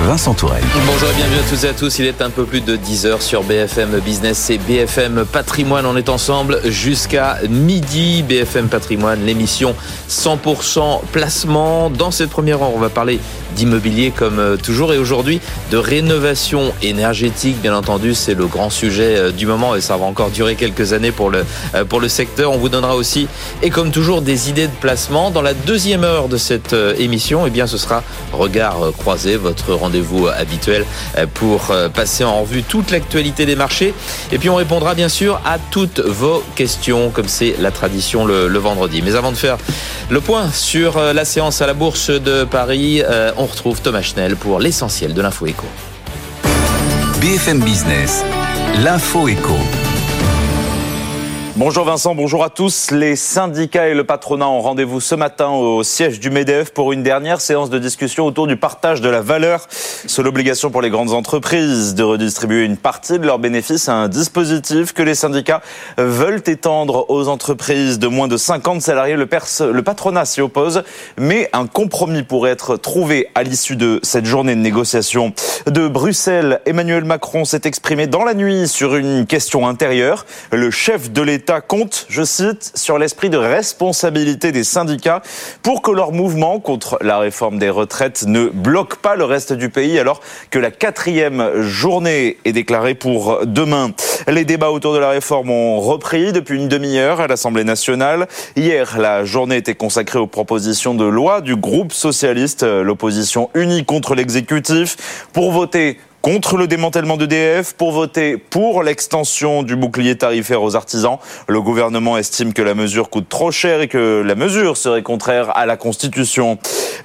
Vincent Tourelle. Bonjour et bienvenue à tous et à tous. Il est un peu plus de 10 heures sur BFM Business et BFM Patrimoine. On est ensemble jusqu'à midi. BFM Patrimoine, l'émission 100% placement. Dans cette première heure, on va parler d'immobilier comme euh, toujours et aujourd'hui de rénovation énergétique. Bien entendu, c'est le grand sujet euh, du moment et ça va encore durer quelques années pour le, euh, pour le secteur. On vous donnera aussi, et comme toujours, des idées de placement. Dans la deuxième heure de cette émission, eh bien, ce sera Regard croisé, votre rendez-vous habituel pour passer en revue toute l'actualité des marchés. Et puis, on répondra bien sûr à toutes vos questions, comme c'est la tradition le, le, vendredi. Mais avant de faire le point sur la séance à la Bourse de Paris, on retrouve Thomas Schnell pour l'essentiel de l'info éco. BFM Business, l'info éco. Bonjour Vincent, bonjour à tous. Les syndicats et le patronat ont rendez-vous ce matin au siège du MEDEF pour une dernière séance de discussion autour du partage de la valeur. Sur l'obligation pour les grandes entreprises de redistribuer une partie de leurs bénéfices à un dispositif que les syndicats veulent étendre aux entreprises de moins de 50 salariés. Le, le patronat s'y oppose, mais un compromis pourrait être trouvé à l'issue de cette journée de négociation. De Bruxelles, Emmanuel Macron s'est exprimé dans la nuit sur une question intérieure. Le chef de l'État compte, je cite, sur l'esprit de responsabilité des syndicats pour que leur mouvement contre la réforme des retraites ne bloque pas le reste du pays alors que la quatrième journée est déclarée pour demain. Les débats autour de la réforme ont repris depuis une demi-heure à l'Assemblée nationale. Hier, la journée était consacrée aux propositions de loi du groupe socialiste, l'opposition unie contre l'exécutif, pour voter contre le démantèlement d'EDF, pour voter pour l'extension du bouclier tarifaire aux artisans. Le gouvernement estime que la mesure coûte trop cher et que la mesure serait contraire à la Constitution.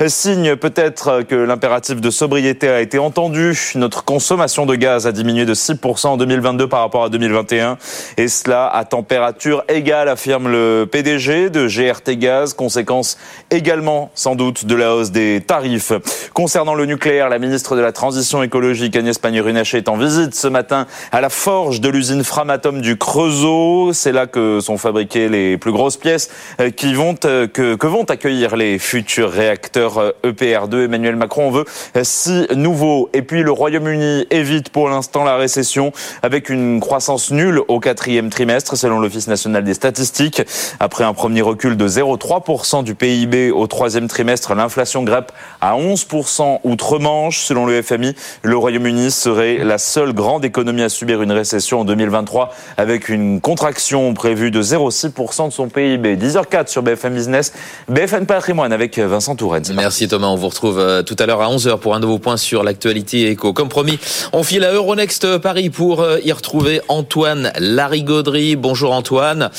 Signe peut-être que l'impératif de sobriété a été entendu. Notre consommation de gaz a diminué de 6% en 2022 par rapport à 2021. Et cela à température égale, affirme le PDG de GRT Gaz. Conséquence également, sans doute, de la hausse des tarifs. Concernant le nucléaire, la ministre de la Transition écologique, Agnès Pannier-Runacher est en visite ce matin à la forge de l'usine Framatome du Creusot. C'est là que sont fabriquées les plus grosses pièces euh, qui vont, euh, que, que vont accueillir les futurs réacteurs EPR2. Euh, e Emmanuel Macron en veut six nouveaux. Et puis le Royaume-Uni évite pour l'instant la récession avec une croissance nulle au quatrième trimestre selon l'Office national des statistiques. Après un premier recul de 0,3% du PIB au troisième trimestre, l'inflation grippe à 11% outre-Manche. Selon le FMI, le Royaume-Uni serait la seule grande économie à subir une récession en 2023 avec une contraction prévue de 0,6% de son PIB. 10h04 sur BFM Business, BFM Patrimoine avec Vincent Touraine. Merci Thomas, on vous retrouve euh, tout à l'heure à 11h pour un nouveau point sur l'actualité éco. Comme promis, on file à Euronext Paris pour euh, y retrouver Antoine Larigauderie. Bonjour Antoine.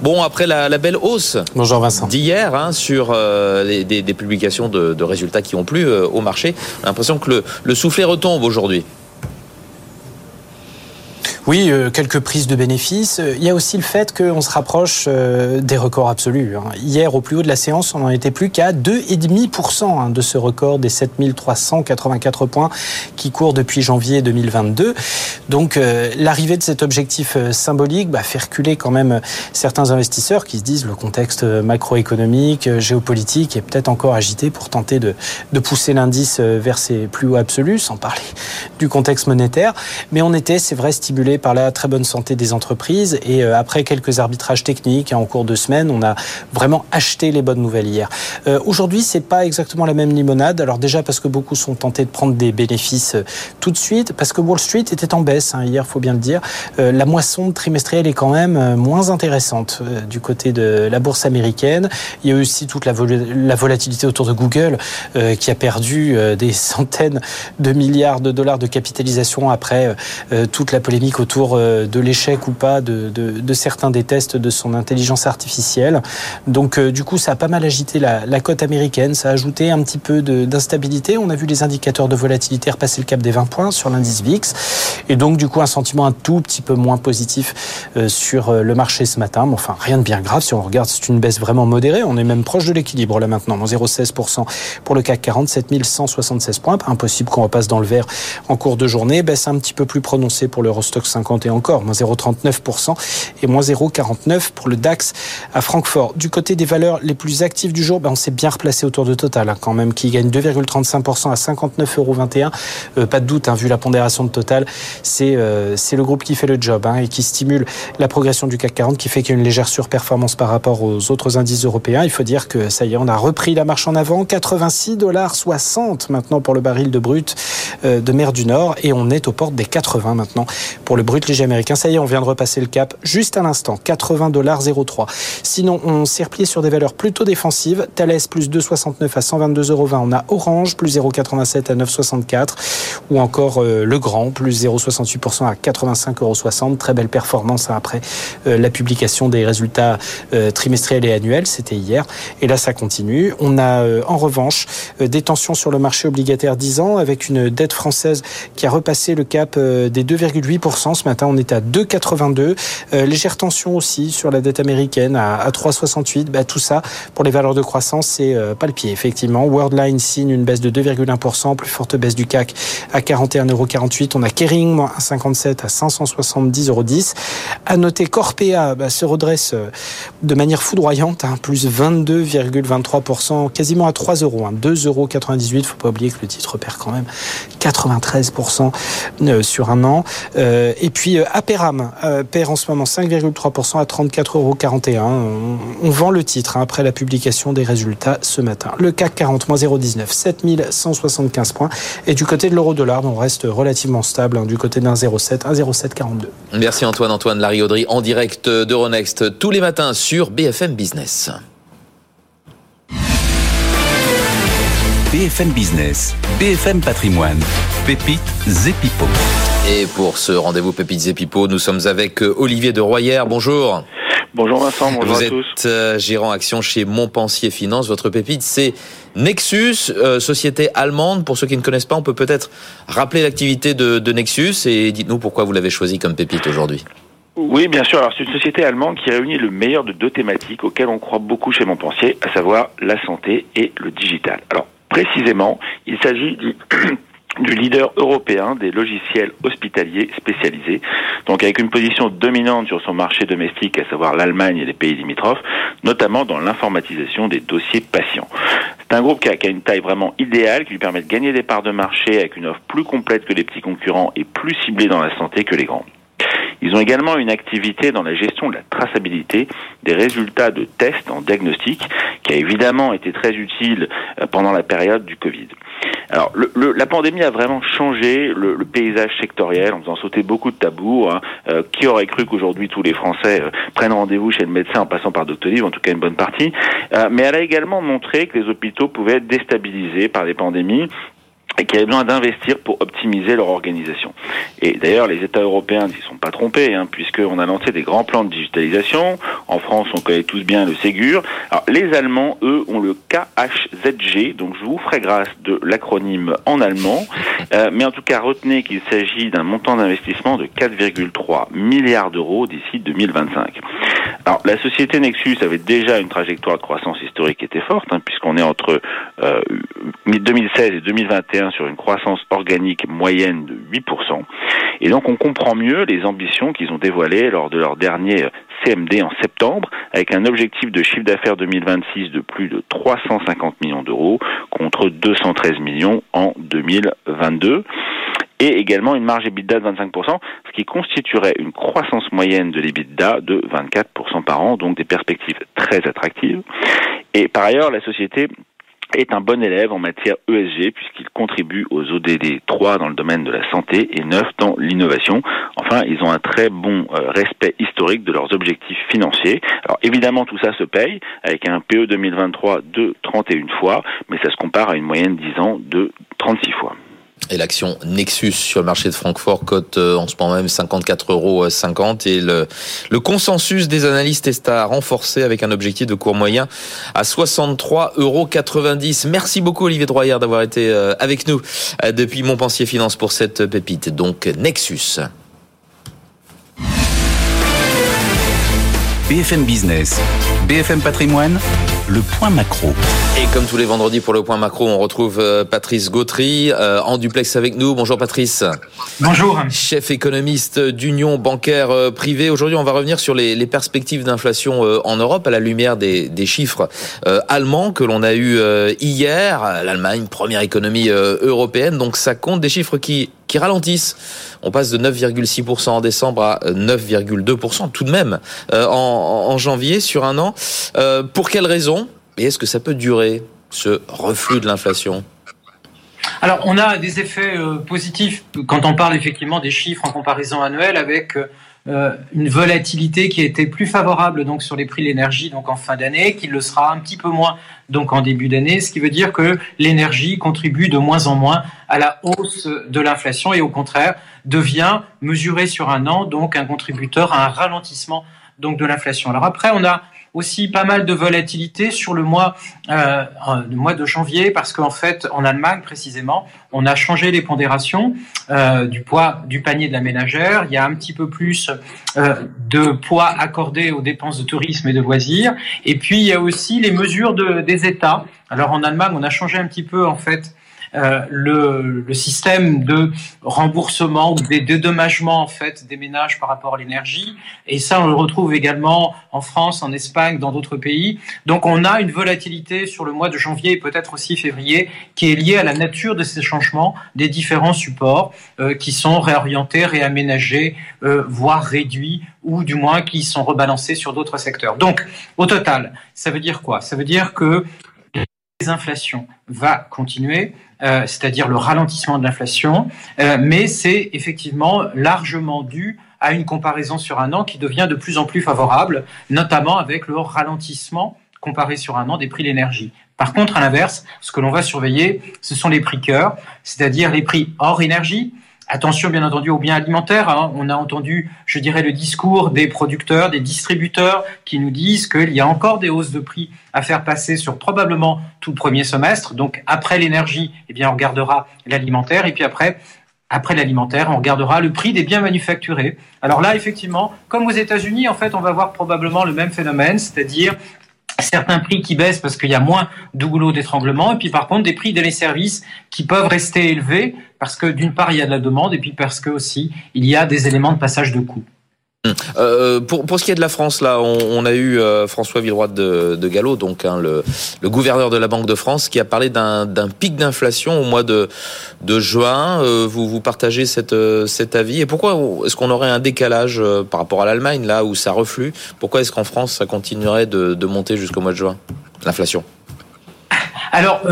Bon, après la, belle hausse Bonjour Vincent. d'hier hein, sur euh, des, publications de, résultats qui ont plu au marché, on a l'impression que le, le soufflet retombe aujourd'hui. Oui, euh, quelques prises de bénéfices. Il y a aussi le fait qu'on se rapproche euh, des records absolus. Hein. Hier, au plus haut de la séance, on n'en était plus qu'à 2,5% hein, de ce record des 7384 points qui court depuis janvier 2022. Donc, euh, l'arrivée de cet objectif symbolique bah, fait reculer quand même certains investisseurs qui se disent le contexte macroéconomique, géopolitique est peut-être encore agité pour tenter de, de pousser l'indice vers ses plus hauts absolus, sans parler du contexte monétaire. Mais on était, c'est vrai, stimulé par la très bonne santé des entreprises. Et euh, après quelques arbitrages techniques hein, en cours de semaine, on a vraiment acheté les bonnes nouvelles hier. Euh, aujourd'hui, c'est pas exactement la même limonade. Alors déjà parce que beaucoup sont tentés de prendre des bénéfices euh, tout de suite, parce que Wall Street était en baisse hein, hier, faut bien le dire. la moisson trimestrielle est quand même moins intéressante du côté de la bourse américaine. Il y a aussi toute la, la volatilité autour de Google qui a perdu des centaines de milliards de dollars de capitalisation après toute la polémique euh, de l'échec ou pas de, certains des tests de son intelligence artificielle. Donc euh, du coup, ça a pas mal agité la, la cote américaine, ça a ajouté un petit peu d'instabilité. On a vu les indicateurs de volatilité repasser le cap des 20 points sur l'indice VIX. Et donc du coup, un sentiment un tout petit peu moins positif euh, sur le marché ce matin. Mais enfin, rien de bien grave. Si on regarde, c'est une baisse vraiment modérée. On est même proche de l'équilibre là maintenant, 0,16% pour le CAC 40, 7176 points. Impossible qu'on repasse dans le vert en cours de journée. Baisse un petit peu plus prononcée pour l'Eurostox 50 et encore, moins 0,39% et moins 0,49 pour le DAX à Francfort. Du côté des valeurs les plus actives du jour, ben on s'est bien replacé autour de Total hein, quand même, qui gagne 2,35% à 59,21 euros. Euh, pas de doute, hein, vu la pondération de Total, c'est euh, le groupe qui fait le job hein, et qui stimule la progression du CAC 40, qui fait qu'il y a une légère surperformance par rapport aux autres indices européens. Il faut dire que ça y est, on a repris la marche en avant, 86 dollars 60 maintenant pour le baril de brut euh, de mer du Nord et on est aux portes des 80 maintenant pour le brut léger américain. Ça y est, on vient de repasser le cap juste à l'instant, 80 dollars 03. Sinon, on s'est replié sur des valeurs plutôt défensives. Thales plus 2,69 à 122,20 euros. On a Orange plus 0,87 à 9,64 ou encore euh, Le Grand plus 0,68% à 85,60 euros. Très belle performance hein, après euh, la publication des résultats trimestriels et annuels. C'était hier. Et là, ça continue. On a en revanche des tensions sur le marché obligataire 10 ans avec une dette française qui a repassé le cap euh, des 2,8%. Ce matin, on est à 2,82. Euh, légère tension aussi sur la dette américaine à, 3,68. Bah, tout ça, pour les valeurs de croissance, c'est euh, pas le pied, effectivement. Worldline signe une baisse de 2,1%, plus forte baisse du CAC à 41,48 On a Kering, moins 1,57 à 570,10 euros. À noter, Corpea bah, se redresse de manière foudroyante, hein, plus 22,23%, quasiment à 3 euros, hein, 2,98 euros. Faut pas oublier que le titre perd quand même 93% euh, sur un an. Euh, et puis euh, Aperam perd en ce moment 5,3% à 34,41 euros. On vend le titre hein, après la publication des résultats ce matin. Le CAC 40, moins 0,19, 7175 points. Et du côté de l'euro-dollar, on reste relativement stable, hein, du côté d'un 0,7, 1,0742. Merci Antoine, Antoine Larry en direct d'Euronext tous les matins sur BFM Business. BFM Business, BFM Patrimoine, Pépites Zepipo. Et pour ce rendez-vous Pépites Zepipo, nous sommes avec euh, Olivier de Royer. Bonjour. Bonjour Vincent, bonjour Vous à êtes tous. Euh, gérant action chez Montpensier Finance. Votre pépite, c'est Nexus, euh, société allemande. Pour ceux qui ne connaissent pas, on peut peut-être rappeler l'activité de, de Nexus et dites-nous pourquoi vous l'avez choisi comme pépite aujourd'hui. Oui, bien sûr. Alors, c'est une société allemande qui réunit le meilleur de deux thématiques auxquelles on croit beaucoup chez Montpensier, à savoir la santé et le digital. Alors, Précisément, il s'agit du du leader européen des logiciels hospitaliers spécialisés, donc avec une position dominante sur son marché domestique, à savoir l'Allemagne et les pays limitrophes, notamment dans l'informatisation des dossiers patients. C'est un groupe qui a, une taille vraiment idéale, qui lui permet de gagner des parts de marché avec une offre plus complète que les petits concurrents et plus ciblée dans la santé que les grands. Ils ont également une activité dans la gestion de la traçabilité des résultats de tests en diagnostic, qui a évidemment été très utile euh, pendant la période du Covid. Alors, le, le, la pandémie a vraiment changé le, le, paysage sectoriel en faisant sauter beaucoup de tabous. Hein. Euh, qui aurait cru qu'aujourd'hui tous les Français euh, prennent rendez-vous chez le médecin en passant par Doctolib, en tout cas une bonne partie. Euh, mais elle a également montré que les hôpitaux pouvaient être déstabilisés par des pandémies et qui avaient besoin d'investir pour optimiser leur organisation. Et d'ailleurs, les États européens ne s'y sont pas trompés, hein, puisqu'on a lancé des grands plans de digitalisation. En France, on connaît tous bien le Ségur. Alors, les Allemands, eux, ont le KHZG, donc je vous ferai grâce de l'acronyme en allemand. Euh, mais en tout cas, retenez qu'il s'agit d'un montant d'investissement de 4,3 milliards d'euros d'ici 2025. Alors, la société Nexus avait déjà une trajectoire de croissance historique qui était forte, hein, puisqu'on est entre euh, 2016 et 2021 sur une croissance organique moyenne de 8%. Et donc on comprend mieux les ambitions qu'ils ont dévoilées lors de leur dernier CMD en septembre, avec un objectif de chiffre d'affaires 2026 de plus de 350 millions d'euros contre 213 millions en 2022 et également une marge EBITDA de 25%, ce qui constituerait une croissance moyenne de l'EBITDA de 24% par an, donc des perspectives très attractives. Et par ailleurs, la société est un bon élève en matière ESG puisqu'il contribue aux ODD 3 dans le domaine de la santé et 9 dans l'innovation. Enfin, ils ont un très bon euh, respect historique de leurs objectifs financiers. Alors évidemment, tout ça se paye avec un PE 2023 de 31 fois, mais ça se compare à une moyenne 10 ans de 36 fois. Et l'action Nexus sur le marché de Francfort cote euh, en ce moment même 54,50 euros. Et le, consensus des analystes est à renforcer avec un objectif de cours moyen à 63,90 euros. Merci beaucoup Olivier Droyer d'avoir été euh, avec nous euh, depuis Montpensier Finance pour cette pépite. Donc Nexus. BFM Business, BFM Patrimoine, le point macro. Et comme tous les vendredis pour le point macro, on retrouve euh, Patrice Gautry euh, en duplex avec nous. Bonjour Patrice. Bonjour. Chef économiste d'Union bancaire euh, privée. Aujourd'hui, on va revenir sur les, les perspectives d'inflation en Europe à la lumière des, des chiffres allemands que l'on a eu hier. L'Allemagne, première économie européenne, donc ça compte des chiffres qui qui ralentissent. On passe de 9,6% en décembre à 9,2% tout de même en, en, janvier sur un an. pour quelles raisons et est-ce que ça peut durer, ce reflux de l'inflation? Alors, on a des effets euh, positifs quand on parle effectivement des chiffres en comparaison annuelle avec euh, une volatilité qui a été plus favorable donc sur les prix de l'énergie donc en fin d'année, qu'il le sera un petit peu moins donc en début d'année, ce qui veut dire que l'énergie contribue de moins en moins à la hausse de l'inflation et au contraire devient mesuré sur un an donc un contributeur à un ralentissement donc de l'inflation. Alors après, on a aussi pas mal de volatilité sur le mois, euh, le mois de janvier parce qu'en fait, en Allemagne précisément, on a changé les pondérations euh, du poids du panier de la ménagère. Il y a un petit peu plus euh, de poids accordé aux dépenses de tourisme et de loisirs. Et puis, il y a aussi les mesures de, des États. Alors en Allemagne, on a changé un petit peu en fait euh, le, le, système de remboursement ou des dédommagements en fait des ménages par rapport à l'énergie. Et ça, on le retrouve également en France, en Espagne, dans d'autres pays. Donc, on a une volatilité sur le mois de janvier et peut-être aussi février qui est liée à la nature de ces changements des différents supports euh, qui sont réorientés, réaménagés, euh, voire réduits ou du moins qui sont rebalancés sur d'autres secteurs. Donc, au total, ça veut dire quoi? Ça veut dire que inflation va continuer, euh, c'est-à-dire le ralentissement de l'inflation, euh, mais c'est effectivement largement dû à une comparaison sur un an qui devient de plus en plus favorable, notamment avec le ralentissement comparé sur un an des prix de l'énergie. Par contre, à l'inverse, ce que l'on va surveiller, ce sont les prix cœurs, c'est-à-dire les prix hors énergie, Attention, bien entendu, aux biens alimentaires. Hein. On a entendu, je dirais, le discours des producteurs, des distributeurs qui nous disent qu'il y a encore des hausses de prix à faire passer sur probablement tout le premier semestre. Donc, après l'énergie, eh bien, on regardera l'alimentaire. Et puis après, après l'alimentaire, on regardera le prix des biens manufacturés. Alors là, effectivement, comme aux États-Unis, en fait, on va voir probablement le même phénomène, c'est-à-dire certains prix qui baissent parce qu'il y a moins de d'étranglement, et puis par contre des prix des services qui peuvent rester élevés parce que d'une part il y a de la demande, et puis parce que aussi il y a des éléments de passage de coût. Euh, pour, pour ce qui est de la France, là, on, a eu euh, François Villeroy de, Gallo, donc hein, le, gouverneur de la Banque de France, qui a parlé d'un pic d'inflation au mois de, juin. Euh, vous, partagez euh, cet avis. Et pourquoi est-ce qu'on aurait un décalage par rapport à l'Allemagne, là où ça reflue? Pourquoi est-ce qu'en France, ça continuerait de, monter jusqu'au mois de juin, l'inflation? Alors,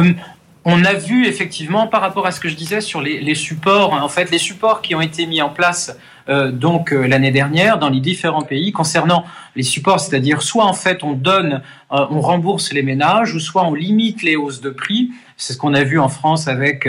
on a vu effectivement par rapport à ce que je disais sur les, supports, en fait, les supports qui ont été mis en place euh, donc euh, l'année dernière dans les différents pays concernant les supports, c'est-à-dire soit en fait on donne, euh, on rembourse les ménages, ou soit on limite les hausses de prix. C'est ce qu'on a vu en France avec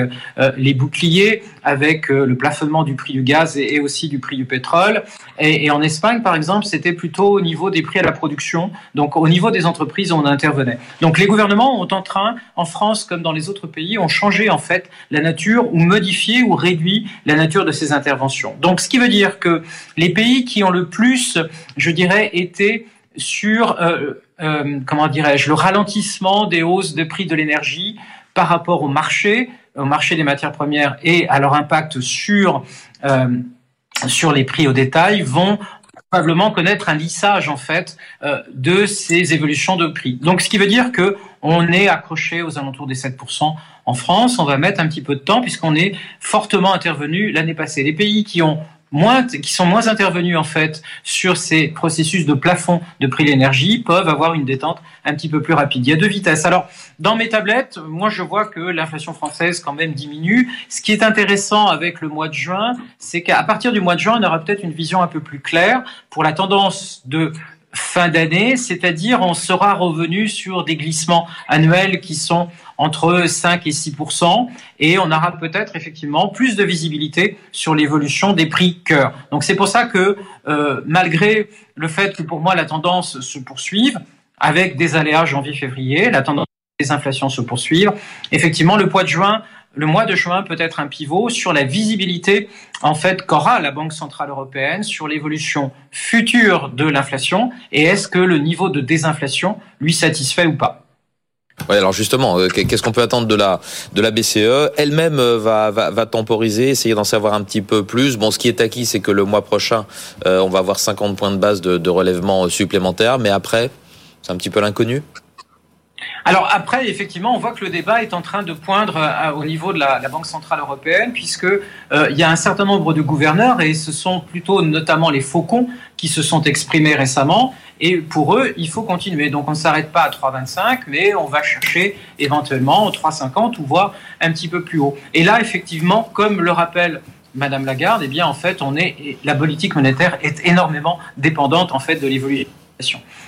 les boucliers, avec le plafonnement du prix du gaz et, aussi du prix du pétrole. Et en Espagne, par exemple, c'était plutôt au niveau des prix à la production. Donc au niveau des entreprises, on intervenait. Donc les gouvernements ont en train, en France comme dans les autres pays, ont changé en fait la nature ou modifié ou réduit la nature de ces interventions. Donc ce qui veut dire que les pays qui ont le plus, je dirais, été sur, euh, euh, comment dirais-je, le ralentissement des hausses de prix de l'énergie par rapport au marché, au marché des matières premières et à leur impact sur, euh, sur les prix au détail, vont probablement connaître un lissage en fait de ces évolutions de prix. Donc ce qui veut dire que on est accroché aux alentours des 7% en France. On va mettre un petit peu de temps puisqu'on est fortement intervenu l'année passée. Les pays qui ont moins, qui sont moins intervenus en fait sur ces processus de plafond de prix de l'énergie peuvent avoir une détente un petit peu plus rapide. Il y a deux vitesses. Alors, dans mes tablettes, moi je vois que l'inflation française quand même diminue. Ce qui est intéressant avec le mois de juin, c'est qu'à partir du mois de juin, on aura peut-être une vision un peu plus claire pour la tendance de fin d'année, c'est-à-dire on sera revenu sur des glissements annuels qui sont entre 5 et 6 et on aura peut-être effectivement plus de visibilité sur l'évolution des prix cœur. Donc c'est pour ça que euh, malgré le fait que pour moi la tendance se poursuive avec des aléas janvier-février, la tendance des inflations se poursuivre, effectivement le mois de juin le mois de juin peut être un pivot sur la visibilité en fait qu'aura la Banque centrale européenne sur l'évolution future de l'inflation et est-ce que le niveau de désinflation lui satisfait ou pas? Ouais, alors justement, euh, qu'est-ce qu'on peut attendre de la BCE Elle-même euh, va, temporiser, essayer d'en savoir un petit peu plus. Bon, ce qui est acquis, c'est que le mois prochain, euh, on va avoir 50 points de base de relèvement supplémentaire, mais après, c'est un petit peu l'inconnu? Alors après, effectivement, on voit que le débat est en train de poindre au niveau de la, la Banque centrale européenne, puisque euh, il y a un certain nombre de gouverneurs, et ce sont plutôt notamment les faucons qui se sont exprimés récemment. Et pour eux, il faut continuer. Donc on ne s'arrête pas à 3,25, mais on va chercher éventuellement 3,50 ou voire un petit peu plus haut. Et là, effectivement, comme le rappelle Madame Lagarde, eh bien en fait, on est la politique monétaire est énormément dépendante en fait de l'évolution.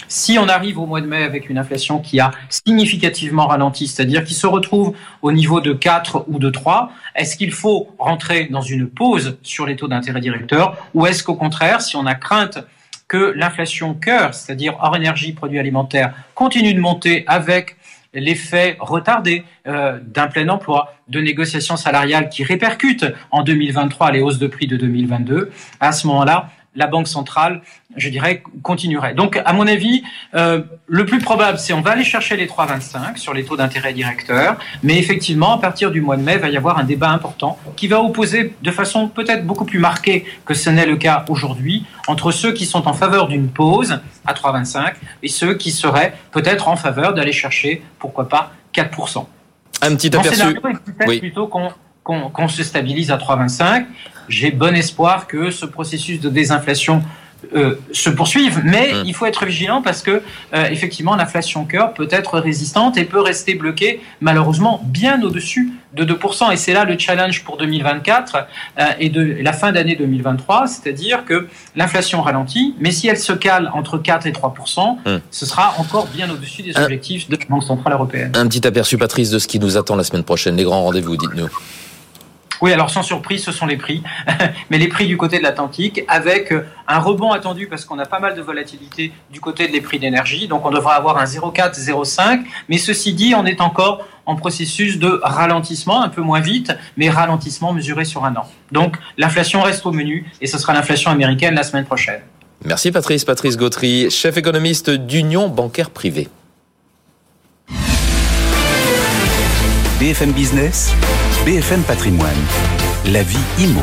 Si on arrive au mois de mai avec une inflation qui a significativement ralenti, c'est-à-dire qui se retrouve au niveau de 4 ou de 3, est-ce qu'il faut rentrer dans une pause sur les taux d'intérêt directeurs ou est-ce qu'au contraire, si on a crainte que l'inflation cœur, c'est-à-dire hors énergie, produits alimentaires, continue de monter avec l'effet retardé euh, d'un plein emploi, de négociations salariales qui répercutent en 2023 les hausses de prix de 2022, à ce moment-là, la Banque centrale, je dirais, continuerait. Donc, à mon avis, euh, le plus probable, c'est on va aller chercher les 3,25 sur les taux d'intérêt directeurs, mais effectivement, à partir du mois de mai, il va y avoir un débat important qui va opposer de façon peut-être beaucoup plus marquée que ce n'est le cas aujourd'hui entre ceux qui sont en faveur d'une pause à 3,25 et ceux qui seraient peut-être en faveur d'aller chercher, pourquoi pas, 4%. Un petit aperçu. Oui. plutôt qu'on qu'on se stabilise à 3,25 j'ai bon espoir que ce processus de désinflation euh, se poursuive, mais mmh. il faut être vigilant parce que euh, effectivement l'inflation cœur peut être résistante et peut rester bloquée malheureusement bien au-dessus de 2%. Et c'est là le challenge pour 2024 euh, et de la fin d'année 2023, c'est-à-dire que l'inflation ralentit, mais si elle se cale entre 4 et 3%, mmh. ce sera encore bien au-dessus des objectifs de la Banque centrale européenne. Un petit aperçu, Patrice, de ce qui nous attend la semaine prochaine, les grands rendez-vous, dites-nous. Oui, alors sans surprise, ce sont les prix, mais les prix du côté de l'Atlantique, avec euh, un rebond attendu parce qu'on a pas mal de volatilité du côté des prix d'énergie, donc on devra avoir un 0,4, 0,5, mais ceci dit, on est encore en processus de ralentissement, un peu moins vite, mais ralentissement mesuré sur un an. Donc l'inflation reste au menu, et ce sera l'inflation américaine la semaine prochaine. Merci Patrice, Patrice Gautry, chef économiste d'Union bancaire privée. BFM Business, BFM Patrimoine, la vie IMO.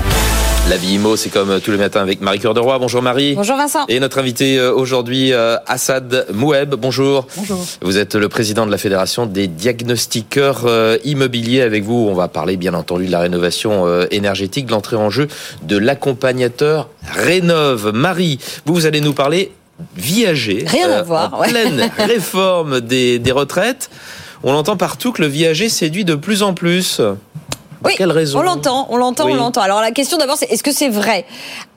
La vie IMO, c'est comme tous les matins avec Marie Cœur de Roy. Bonjour Marie. Bonjour Vincent. Et notre invité euh, aujourd'hui, euh, Assad Moueb. Bonjour. Bonjour. Vous êtes le président de la Fédération des diagnostiqueurs euh, immobiliers. Avec vous, on va parler bien entendu de la rénovation énergétique, de l'entrée en jeu de l'accompagnateur Rénove. Marie, vous, vous allez nous parler viager. Rien à voir. En pleine réforme des, des retraites. On entend partout que le viager séduit de plus en plus. Oui, quelle raison on l'entend, on l'entend, on l'entend. Alors la question d'abord, c'est est-ce que c'est vrai?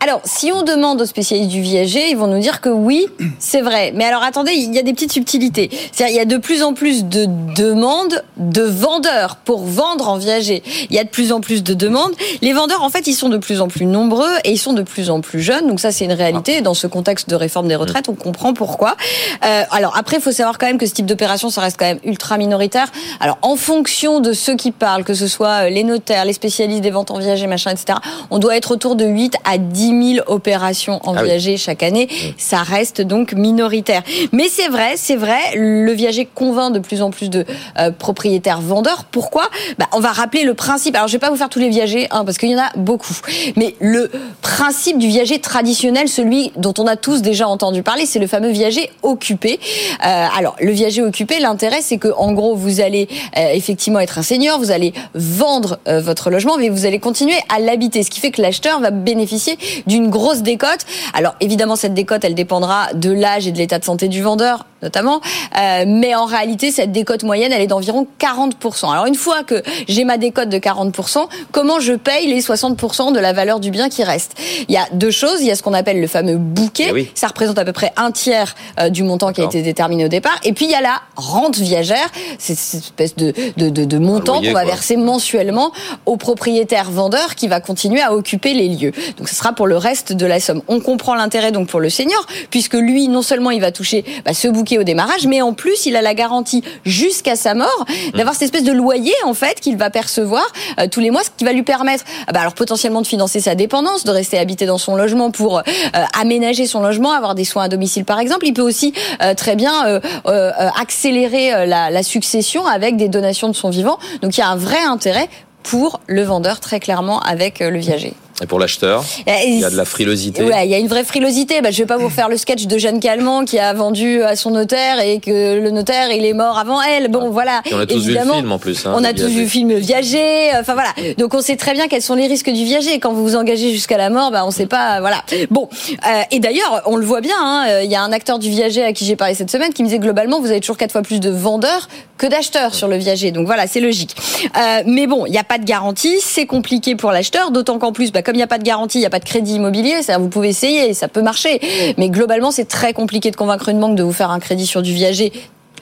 Alors, si on demande aux spécialistes du viager, ils vont nous dire que oui, c'est vrai. Mais alors attendez, il y a des petites subtilités. C'est-à-dire, il y a de plus en plus de demandes de vendeurs pour vendre en viager. Il y a de plus en plus de demandes. Les vendeurs, en fait, ils sont de plus en plus nombreux et ils sont de plus en plus jeunes. Donc ça, c'est une réalité. Dans ce contexte de réforme des retraites, on comprend pourquoi. Euh, alors après, il faut savoir quand même que ce type d'opération, ça reste quand même ultra minoritaire. Alors en fonction de ceux qui parlent, que ce soit les les spécialistes des ventes en viager, machin, etc. On doit être autour de 8 à 10 000 opérations en ah viager chaque année. Ça reste donc minoritaire. Mais c'est vrai, c'est vrai, le viager convainc de plus en plus de euh, propriétaires vendeurs. Pourquoi? Bah, On va rappeler le principe. Alors, je vais pas vous faire tous les viagers, hein, parce qu'il y en a beaucoup. Mais le principe du viager traditionnel, celui dont on a tous déjà entendu parler, c'est le fameux viager occupé. Euh, alors, le viager occupé, l'intérêt, c'est que en gros, vous allez euh, effectivement être un seigneur, vous allez vendre euh, votre logement, mais vous allez continuer à l'habiter, ce qui fait que l'acheteur va bénéficier d'une grosse décote. Alors évidemment, cette décote, elle dépendra de l'âge et de l'état de santé du vendeur, notamment, euh, mais en réalité, cette décote moyenne, elle est d'environ 40%. Alors une fois que j'ai ma décote de 40%, comment je paye les 60% de la valeur du bien qui reste? Il y a deux choses. Il y a ce qu'on appelle le fameux bouquet. Eh Ça représente à peu près un tiers euh, du montant qui a été déterminé au départ. Et puis il y a la rente viagère. C'est cette espèce de, de, de, de montant qu'on va verser mensuellement au propriétaire vendeur qui va continuer à occuper les lieux. Donc ce sera pour le reste de la somme. On comprend l'intérêt donc pour le senior puisque lui non seulement il va toucher bah, ce bouquet au démarrage, mais en plus il a la garantie jusqu'à sa mort d'avoir cette espèce de loyer en fait qu'il va percevoir euh, tous les mois, ce qui va lui permettre ah bah, alors potentiellement de financer sa dépendance, de rester habité dans son logement pour euh, aménager son logement, avoir des soins à domicile par exemple. Il peut aussi euh, très bien accélérer la, la succession avec des donations de son vivant. Donc il y a un vrai intérêt pour le vendeur très clairement avec le viager. Et pour l'acheteur, il y a de la frilosité. Ouais, il y a une vraie frilosité. Bah, je vais pas vous faire le sketch de Jeanne Calment qui a vendu à son notaire et que le notaire il est mort avant elle. Bon, voilà. on a tous vu le film en plus. Hein, on a tous vu le film Viager. Enfin voilà. Donc on sait très bien quels sont les risques du viager. Quand vous vous engagez jusqu'à la mort, bah on sait pas. Voilà. Bon. Euh, et d'ailleurs, on le voit bien. Hein, il y a un acteur du viager à qui j'ai parlé cette semaine qui me disait globalement vous avez toujours quatre fois plus de vendeurs que d'acheteurs sur le viager. Donc voilà, c'est logique. Euh, mais bon, il n'y a pas de garantie. C'est compliqué pour l'acheteur, d'autant qu'en plus, bah, comme il n'y a pas de garantie, il n'y a pas de crédit immobilier, ça, vous pouvez essayer, ça peut marcher. Mais globalement, c'est très compliqué de convaincre une banque de vous faire un crédit sur du viager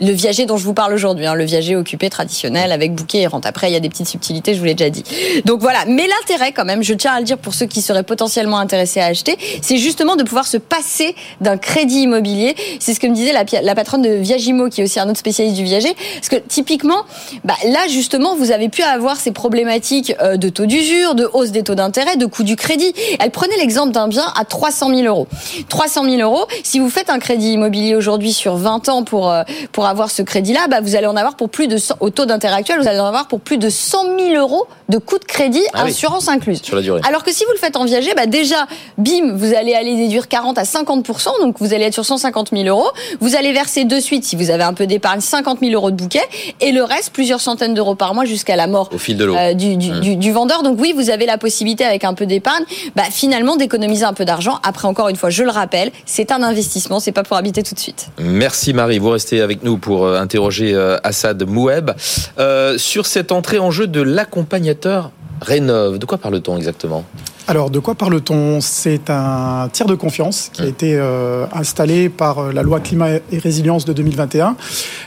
le viager dont je vous parle aujourd'hui, hein, le viager occupé traditionnel avec bouquet et rente. Après, il y a des petites subtilités, je vous l'ai déjà dit. Donc voilà, mais l'intérêt quand même, je tiens à le dire pour ceux qui seraient potentiellement intéressés à acheter, c'est justement de pouvoir se passer d'un crédit immobilier. C'est ce que me disait la, patronne de Viagimo, qui est aussi un autre spécialiste du viager. Parce que typiquement, bah, là justement, vous avez pu avoir ces problématiques euh, de taux d'usure, de hausse des taux d'intérêt, de coût du crédit. Elle prenait l'exemple d'un bien à 300 000 euros. 300 000 euros, si vous faites un crédit immobilier aujourd'hui sur 20 ans pour, euh, pour ce crédit-là, bah, vous allez en avoir pour plus de, au taux d'intérêt actuel, vous allez en avoir pour plus de 100 000 euros de coût de crédit, ah assurance incluse. Sur la durée. Alors que si vous le faites en viager, bah, déjà, bim, vous allez aller déduire 40 à 50%, donc vous allez être sur 150 000 euros. Vous allez verser de suite, si vous avez un peu d'épargne, 50 000 euros de bouquet, et le reste, plusieurs centaines d'euros par mois jusqu'à la mort Au fil de euh, du, du, mmh. du, vendeur. Donc oui, vous avez la possibilité, avec un peu d'épargne, bah, finalement d'économiser un peu d'argent. Après, encore une fois, je le rappelle, c'est un investissement, c'est pas pour habiter tout de suite. Merci Marie, vous restez avec nous pour euh, interroger euh, Assad Moueb. Euh, sur cette entrée en jeu de l'accompagnateur Rénov, de quoi parle-t-on exactement? Alors, de quoi parle-t-on? C'est un tiers de confiance qui a été euh, installé par la loi climat et résilience de 2021,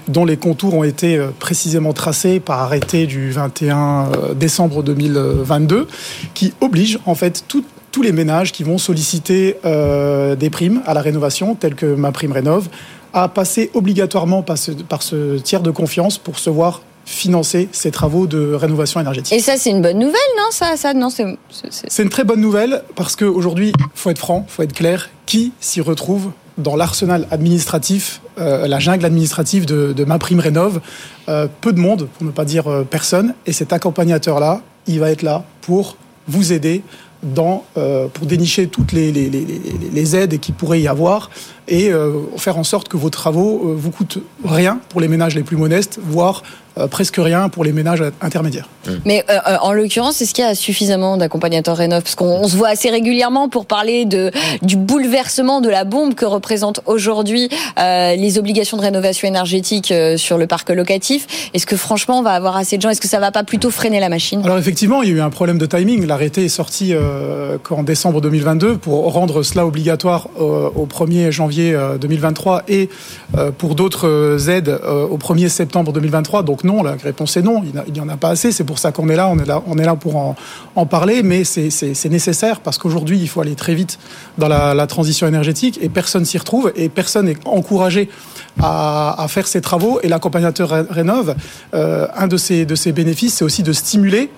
dont les contours ont été précisément tracés par arrêté du 21 décembre 2022, qui oblige en fait tous les ménages qui vont solliciter des primes à la rénovation, telles que ma prime rénov, à passer obligatoirement par ce, tiers de confiance pour se voir financer ces travaux de rénovation énergétique. Et ça, c'est une bonne nouvelle, non ça, ça, non, c'est une très bonne nouvelle parce qu'aujourd'hui, il faut être franc, il faut être clair, qui s'y retrouve dans l'arsenal administratif, euh, la jungle administrative de, de ma prime rénov, euh, peu de monde, pour ne pas dire euh, personne. Et cet accompagnateur-là, il va être là pour vous aider dans, pour dénicher toutes les, aides qui pourrait y avoir et euh, faire en sorte que vos travaux euh, vous coûtent rien pour les ménages les plus modestes, voire euh, presque rien pour les ménages intermédiaires. Mmh. Mais en l'occurrence, est-ce qu'il y a suffisamment d'accompagnateurs rénov? Parce qu'on se voit assez régulièrement pour parler de, du bouleversement de la bombe que représentent aujourd'hui les obligations de rénovation énergétique sur le parc locatif. Est-ce que franchement, on va avoir assez de gens? Est-ce que ça va pas plutôt freiner la machine? Alors effectivement, il y a eu un problème de timing. L'arrêté est sorti en décembre 2022 pour rendre cela obligatoire au 1er janvier 2023 euh, et euh, pour d'autres euh, aides au 1er septembre 2023. Donc non, la réponse est non, il n'y en a pas assez. C'est pour ça qu'on est là, on est là, pour en, parler, mais c'est nécessaire parce qu'aujourd'hui, il faut aller très vite dans la, transition énergétique et personne s'y retrouve et personne n'est encouragé à, faire ces travaux. Et l'accompagnateur Rénov, un de ses, de ses bénéfices, c'est aussi de stimuler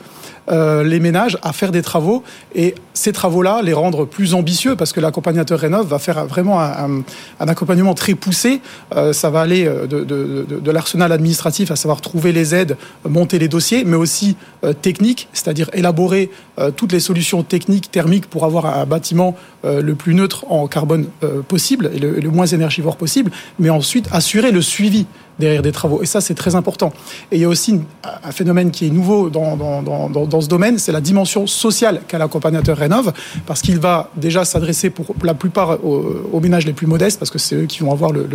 euh, les ménages à faire des travaux et ces travaux-là, les rendre plus ambitieux parce que l'accompagnateur Rénov va faire vraiment un, accompagnement très poussé. Euh, ça va aller euh, de, l'arsenal administratif, à savoir trouver les aides, monter les dossiers, mais aussi technique, c'est-à-dire élaborer toutes les solutions techniques, thermiques pour avoir un bâtiment le plus neutre en carbone possible et le moins énergivore possible, mais ensuite assurer le suivi derrière des travaux. Et ça, c'est très important. Et il y a aussi un phénomène qui est nouveau dans, dans, dans, ce domaine, c'est la dimension sociale qu'a l'accompagnateur Rénov, parce qu'il va déjà s'adresser pour la plupart aux, ménages les plus modestes, parce que c'est eux qui vont avoir le,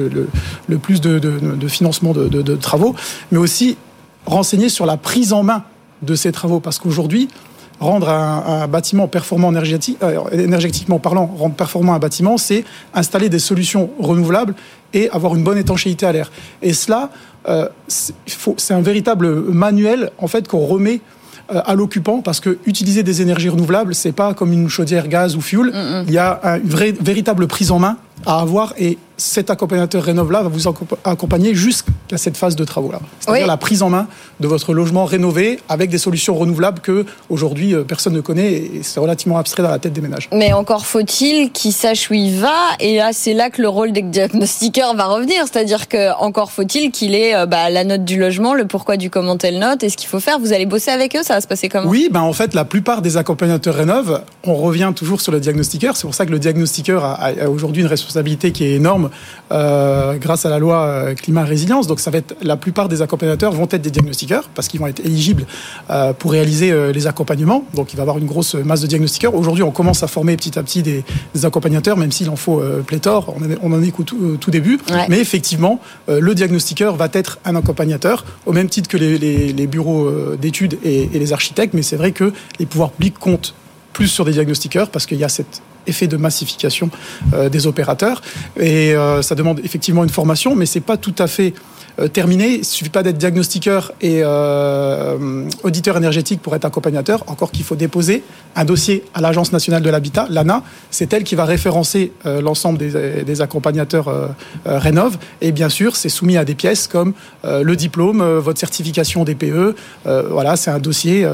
le, plus de, de, de financement de, de travaux, mais aussi renseigner sur la prise en main de ces travaux, parce qu'aujourd'hui, rendre un, bâtiment performant énergétique, euh, énergétiquement parlant, rendre performant un bâtiment, c'est installer des solutions renouvelables et avoir une bonne étanchéité à l'air. Et cela, euh, c'est un véritable manuel en fait qu'on remet à l'occupant parce que utiliser des énergies renouvelables, c'est pas comme une chaudière gaz ou fuel. Mm, mm. Il y a une vraie, véritable prise en main à avoir et cet accompagnateur Rénov-là va vous accompagner jusqu'à cette phase de travaux-là. C'est-à-dire la prise en main de votre logement rénové avec des solutions renouvelables que aujourd'hui euh, personne ne connaît et c'est relativement abstrait dans la tête des ménages. Mais encore faut-il qu'il sache où il va et là c'est là que le rôle des diagnostiqueurs va revenir. C'est-à-dire que encore faut-il qu'il ait euh, bah, la note du logement, le pourquoi du comment telle note et ce qu'il faut faire. Vous allez bosser avec eux, ça va se passer comment? Oui, ben en fait la plupart des accompagnateurs Rénov, on revient toujours sur le diagnostiqueur. C'est pour ça que le diagnostiqueur a aujourd'hui une responsabilité qui est énorme euh, grâce à la loi euh, climat résilience. Donc ça va être la plupart des accompagnateurs vont être des diagnostiqueurs parce qu'ils vont être éligibles euh, pour réaliser les accompagnements. Donc il va y avoir une grosse masse de diagnostiqueurs. Aujourd'hui, on commence à former petit à petit des, accompagnateurs, même s'il en faut pléthore. On, en est au tout, début. Mais effectivement, le diagnostiqueur va être un accompagnateur au même titre que les, bureaux d'études et, et les architectes. Mais c'est vrai que les pouvoirs publics comptent plus sur des diagnostiqueurs parce qu'il y a cette effet de massification euh, des opérateurs. Et euh, ça demande effectivement une formation, mais c'est pas tout à fait terminé. Il suffit pas d'être diagnostiqueur et euh, auditeur énergétique pour être accompagnateur. Encore qu'il faut déposer un dossier à l'Agence nationale de l'habitat, l'ANA. C'est elle qui va référencer euh, l'ensemble des, accompagnateurs euh, Rénov. Et bien sûr, c'est soumis à des pièces comme le diplôme, votre certification DPE. voilà, c'est un dossier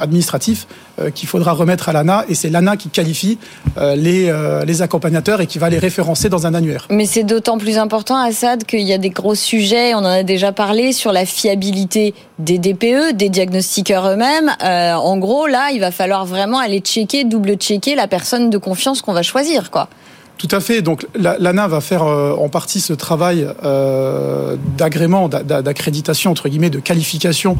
administratif qu'il faudra remettre à l'ANA. Et c'est l'ANA qui qualifie les, accompagnateurs et qui va les référencer dans un annuaire. Mais c'est d'autant plus important, Assad, qu'il y a des gros sujets en a déjà parlé sur la fiabilité des DPE, des diagnostiqueurs eux-mêmes. Euh, en gros, là, il va falloir vraiment aller checker, double-checker la personne de confiance qu'on va choisir, quoi. Tout à fait. Donc l'ANA va faire euh, en partie ce travail euh, d'agrément, d'accréditation entre guillemets, de qualification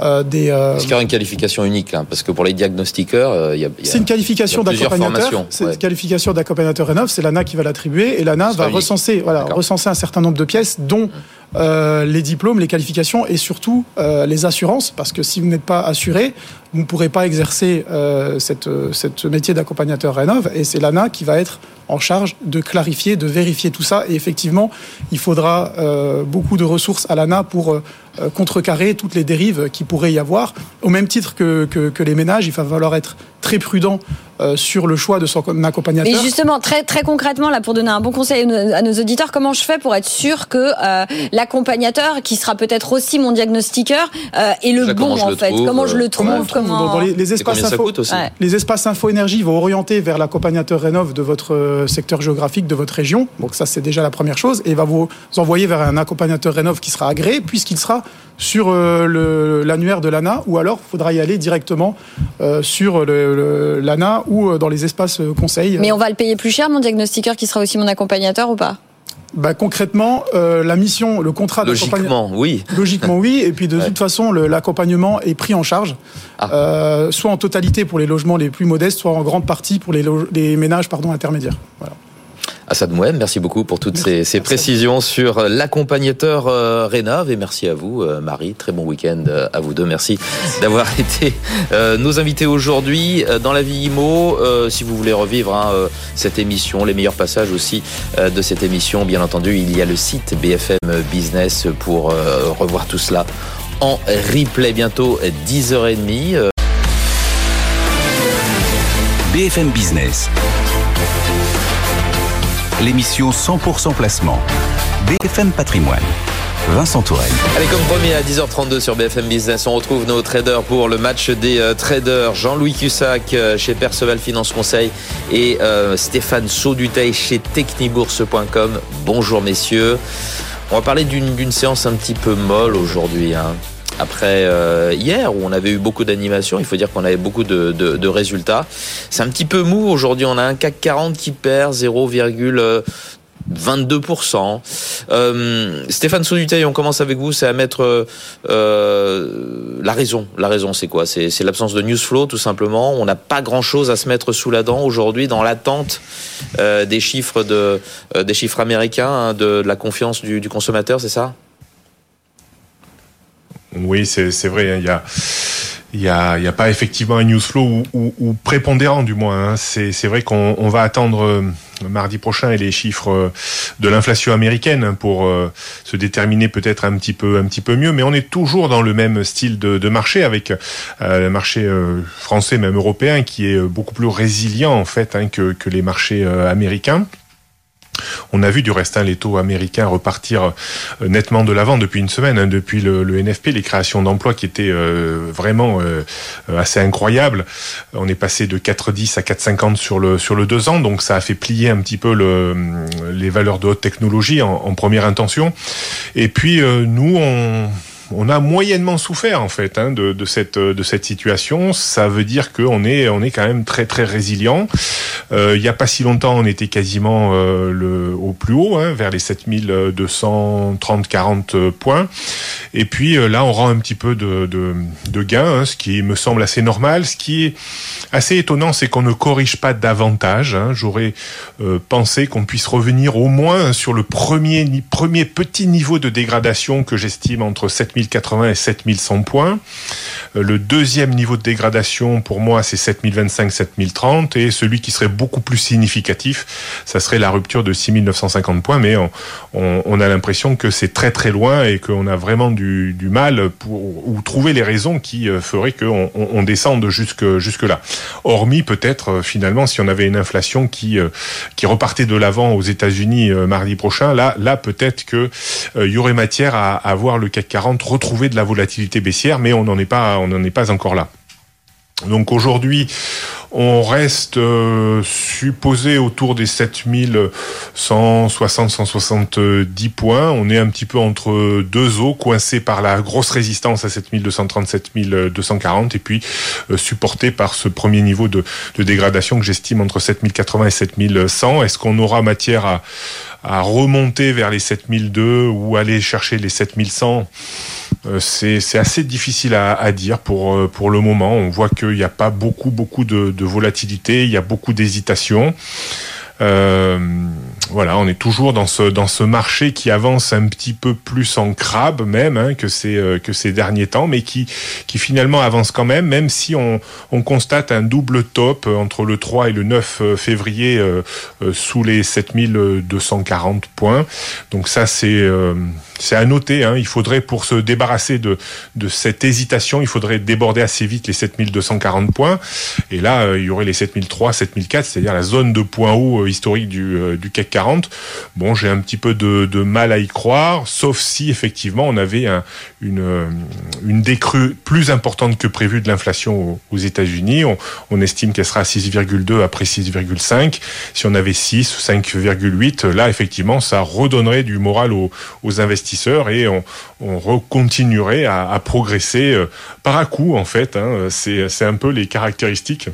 euh, des. Est-ce qu'il y aura une qualification unique là? Parce que pour les diagnostiqueurs, il y a. C'est une qualification d'accompagnateur. C'est une qualification d'accompagnateur Rénov. C'est l'ANA qui va l'attribuer et l'ANA va recenser, voilà, recenser un certain nombre de pièces, dont euh, les diplômes, les qualifications et surtout euh, les assurances, parce que si vous n'êtes pas assuré, vous ne pourrez pas exercer euh, cette, cette métier d'accompagnateur Rénov. Et c'est l'ANA qui va être en charge de clarifier, de vérifier tout ça. Et effectivement, il faudra beaucoup de ressources à l'ANA pour contrecarrer toutes les dérives qui pourraient y avoir. Au même titre que, que, que les ménages, il va falloir être très prudent euh, sur le choix de son accompagnateur. Et justement, très, très concrètement, là, pour donner un bon conseil à nos auditeurs, comment je fais pour être sûr que euh, l'accompagnateur, qui sera peut-être aussi mon diagnostiqueur, euh, est le bon, en fait? Comment je le trouve? Comment... Dans, les, espaces info, les espaces info énergie vont orienter vers l'accompagnateur Rénov de votre secteur géographique, de votre région. Donc ça, c'est déjà la première chose. Et va vous envoyer vers un accompagnateur Rénov qui sera agréé, puisqu'il sera sur l'annuaire de l'ANA, ou alors il faudra y aller directement sur l'ANA ou euh, dans les espaces euh, conseils. Mais on va le payer plus cher, mon diagnostiqueur qui sera aussi mon accompagnateur ou pas? Bah, concrètement, euh, la mission, le contrat Logiquement, oui. Logiquement, oui. Et puis, de toute façon, l'accompagnement est pris en charge, ah. soit en totalité pour les logements les plus modestes, soit en grande partie pour les, les ménages pardon, intermédiaires. Voilà. Assad Mouem, merci beaucoup pour toutes ces, ces précisions sur euh, l'accompagnateur euh, Rénov et merci à vous euh, Marie, très bon week-end euh, à vous deux, merci, d'avoir été nos invités aujourd'hui dans la vie IMO. si vous voulez revivre hein, cette émission, les meilleurs passages aussi de cette émission, bien entendu, il y a le site BFM Business pour revoir tout cela en replay bientôt 10h30. BFM Business l'émission 100% placement. BFM Patrimoine. Vincent Tourelle. Allez, comme promis à 10h32 sur BFM Business, on retrouve nos traders pour le match des euh, traders. Jean-Louis Cussac euh, chez Perceval Finance Conseil et euh, Stéphane Sauduteil chez Technibourse.com. Bonjour messieurs. On va parler d'une séance un petit peu molle aujourd'hui. Hein après euh, hier où on avait eu beaucoup d'animation. Il faut dire qu'on avait beaucoup de, de, de résultats. C'est un petit peu mou aujourd'hui. On a un CAC 40 qui perd 0,22%. Euh, Stéphane Sauduteil, on commence avec vous. C'est à mettre euh, la raison. La raison, c'est quoi? C'est l'absence de news flow, tout simplement. On n'a pas grand-chose à se mettre sous la dent aujourd'hui dans l'attente euh, des chiffres de euh, des chiffres américains, hein, de, de, la confiance du, du consommateur, c'est ça? Oui, c'est vrai. Hein, il y a il n'y a, y a pas effectivement un news flow ou, prépondérant du moins. Hein. C'est vrai qu'on va attendre euh, mardi prochain et les chiffres euh, de l'inflation américaine pour euh, se déterminer peut-être un petit peu un petit peu mieux. Mais on est toujours dans le même style de, de marché avec le marché français même européen qui est beaucoup plus résilient en fait hein, que, que les marchés américains. On a vu du reste hein, les taux américains repartir euh, nettement de l'avant depuis une semaine, hein, depuis le, NFP, les créations d'emplois qui étaient euh, vraiment euh, assez incroyables. On est passé de 4,10 à 4,50 sur le sur le deux ans, donc ça a fait plier un petit peu le, les valeurs de haute technologie en première intention. Et puis nous, on on a moyennement souffert en fait hein, de, cette de cette situation. Ça veut dire qu'on est on est quand même très très résilient. Euh, il n'y a pas si longtemps, on était quasiment euh, au plus haut, hein, vers les 7230-40 points. Et puis euh, là, on rend un petit peu de, gain, hein, ce qui me semble assez normal. Ce qui est assez étonnant, c'est qu'on ne corrige pas davantage. J'aurais pensé qu'on puisse revenir au moins sur le premier premier petit niveau de dégradation que j'estime entre 7 7080 et 7100 points. Euh, le deuxième niveau de dégradation pour moi c'est 7025, 7030 et celui qui serait beaucoup plus significatif, ça serait la rupture de 6950 points. Mais on, a l'impression que c'est très très loin et qu'on a vraiment du, mal pour ou trouver les raisons qui euh, feraient qu'on on, descende jusque jusque là. Hormis peut-être euh, finalement si on avait une inflation qui qui repartait de l'avant aux États-Unis mardi prochain, là là peut-être que il y aurait matière à, à voir le CAC 40 retrouver de la volatilité baissière, mais on n'en est pas, on n'en est pas encore là. Donc aujourd'hui, on reste euh, supposé autour des 7160-170 points. On est un petit peu entre deux eaux, coincé par la grosse résistance à 7230-7240 et puis euh, supporté par ce premier niveau de, dégradation que j'estime entre 7080 et 7100. Est-ce qu'on aura matière à, remonter vers les 7002 ou aller chercher les 7100 euh, c'est assez difficile à, dire pour, le moment. On voit qu'il n'y a pas beaucoup, beaucoup de volatilité, il y a beaucoup d'hésitation. Euh, voilà, on est toujours dans ce dans ce marché qui avance un petit peu plus en crabe même hein, que ces euh, que ces derniers temps, mais qui qui finalement avance quand même, même si on on constate un double top entre le 3 et le 9 euh, février euh, sous les 7240 points. Donc ça c'est c'est à noter. Hein, il faudrait pour se débarrasser de de cette hésitation, il faudrait déborder assez vite les 7240 points. Et là, il y aurait les 7003, 7004, c'est-à-dire la zone de points hauts historique du, euh, du CAC 40. Bon, j'ai un petit peu de, mal à y croire, sauf si effectivement on avait euh, une décrue plus importante que prévu de l'inflation aux, États-Unis. On, estime qu'elle sera à 6,2 après 6,5. Si on avait 6 ou 5,8, là effectivement ça redonnerait du moral aux, aux investisseurs et on, à, à progresser euh, par à coup en fait. Hein. C'est un peu les caractéristiques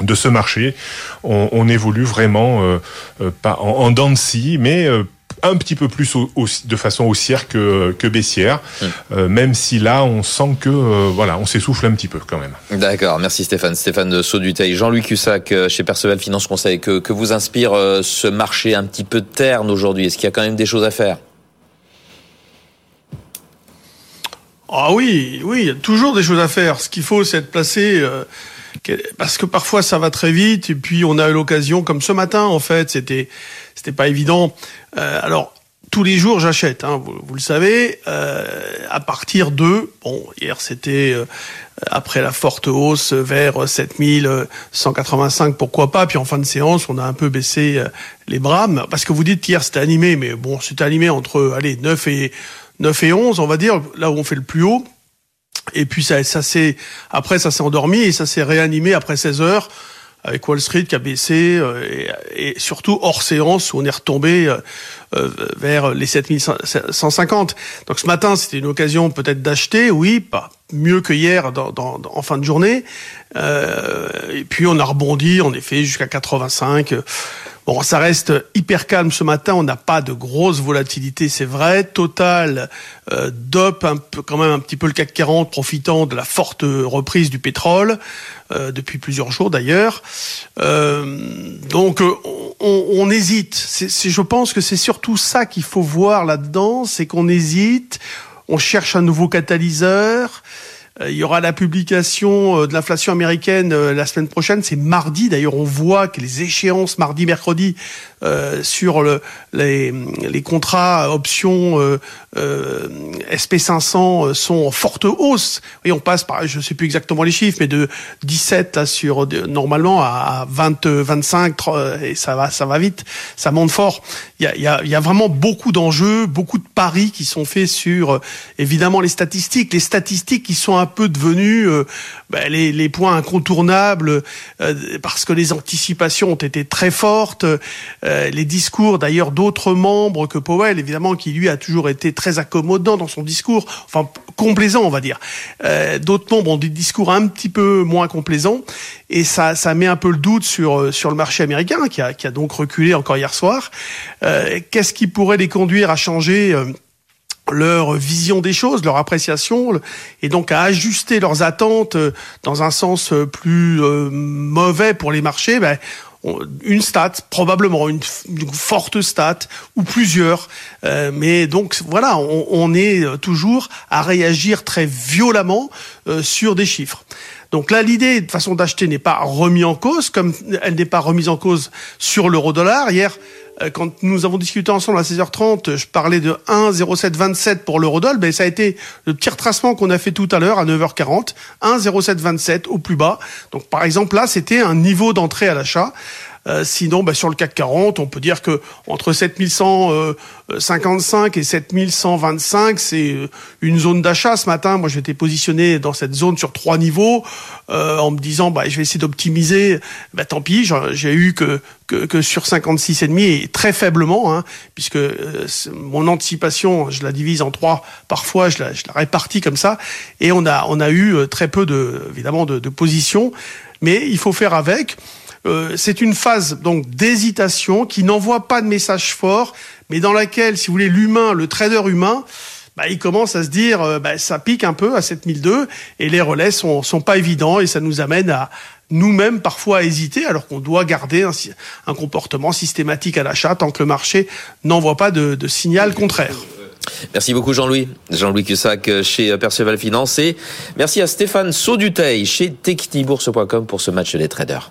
de ce marché. On, évolue vraiment euh, euh, pas en, en dents de scie, mais euh, un petit peu plus de façon haussière que, que baissière, hum. même si là on sent que voilà on s'essouffle un petit peu quand même. D'accord, merci Stéphane. Stéphane de Sauduteil, Jean-Louis Cussac chez Perceval Finance Conseil, que, que vous inspire ce marché un petit peu terne aujourd'hui? Est-ce qu'il y a quand même des choses à faire? Ah oui, oui, il y a toujours des choses à faire. Ce qu'il faut, c'est être placé parce que parfois ça va très vite et puis on a eu l'occasion, comme ce matin en fait, c'était c'était pas évident. Euh, alors tous les jours j'achète, hein, vous, vous, le savez, euh, à partir de bon hier c'était euh, après la forte hausse vers 7185 pourquoi pas, puis en fin de séance on a un peu baissé euh, les bras parce que vous dites hier c'était animé, mais bon c'était animé entre allez 9 et 9 et 11 on va dire là où on fait le plus haut. Et puis ça, ça s'est après ça s'est endormi et ça s'est réanimé après 16 heures avec Wall Street qui a baissé euh, et, surtout hors séance où on est retombé euh, euh, vers les 7150. Donc ce matin, c'était une occasion peut-être d'acheter, oui, pas mieux que hier dans, dans, en fin de journée. et puis on a rebondi en effet jusqu'à 85. Bon, ça reste hyper calme ce matin. On n'a pas de grosse volatilité, c'est vrai. Total euh, un peu, quand même un petit peu le CAC 40, profitant de la forte reprise du pétrole euh, depuis plusieurs jours d'ailleurs. Euh, donc on, hésite. C'est, je pense que c'est surtout ça qu'il faut voir là-dedans, c'est qu'on hésite. On cherche un nouveau catalyseur. Il y aura la publication de l'inflation américaine la semaine prochaine. C'est mardi. D'ailleurs, on voit que les échéances mardi, mercredi euh, sur le, les, les, contrats options euh, euh, SP500 sont en forte hausse. Et on passe par, je sais plus exactement les chiffres, mais de 17 là sur normalement à 20, 25, 30, et ça va, ça va vite, ça monte fort. Il y a, y a, y a vraiment beaucoup d'enjeux, beaucoup de paris qui sont faits sur évidemment les statistiques, les statistiques qui sont un peu devenues ben, les, les, points incontournables parce que les anticipations ont été très fortes. Euh, les discours d'ailleurs d'autres membres que Powell, évidemment, qui lui a toujours été très accommodant dans son discours, enfin complaisant, on va dire. Euh, d'autres membres ont des discours un petit peu moins complaisants, et ça, ça met un peu le doute sur euh, sur le marché américain, qui a, qui a donc reculé encore hier soir. Qu'est-ce qui pourrait les conduire à changer leur vision des choses, leur appréciation, et donc à ajuster leurs attentes dans un sens plus mauvais pour les marchés, ben, une stat, probablement une, forte stat ou plusieurs. Euh, mais donc voilà, on, est toujours à réagir très violemment euh, sur des chiffres. Donc là, l'idée de façon d'acheter n'est pas remise en cause, comme elle n'est pas remise en cause sur l'euro-dollar. Hier, euh, quand nous avons discuté ensemble à 16h30, je parlais de 1,0727 pour l'eurodoll, ben ça a été le petit retracement qu'on a fait tout à l'heure à 9h40, 1,0727 au plus bas. Donc par exemple là, c'était un niveau d'entrée à l'achat. Euh, sinon, bah, sur le CAC 40, on peut dire que entre 7155 et 7125, c'est euh, une zone d'achat. Ce matin, moi, j'étais positionné dans cette zone sur trois niveaux, euh, en me disant, bah, je vais essayer d'optimiser. Bah, tant pis, j'ai eu que, que, que sur 56 et demi et très faiblement, hein, puisque mon anticipation, je la divise en trois. Parfois, je la, je la répartis comme ça, et on a on a eu très peu de évidemment de, de positions, mais il faut faire avec. Euh, c'est une phase donc d'hésitation qui n'envoie pas de message fort, mais dans laquelle, si vous voulez, l'humain, le trader humain, bah, il commence à se dire, euh, bah, ça pique un peu à 7002 et les relais sont, sont pas évidents et ça nous amène à nous-mêmes parfois à hésiter alors qu'on doit garder un, comportement systématique à l'achat tant que le marché n'envoie pas de, de signal contraire. Merci beaucoup Jean-Louis. Jean-Louis Cussac euh, chez Perceval Finance et merci à Stéphane Sauduteil chez technibourse.com pour ce match des traders.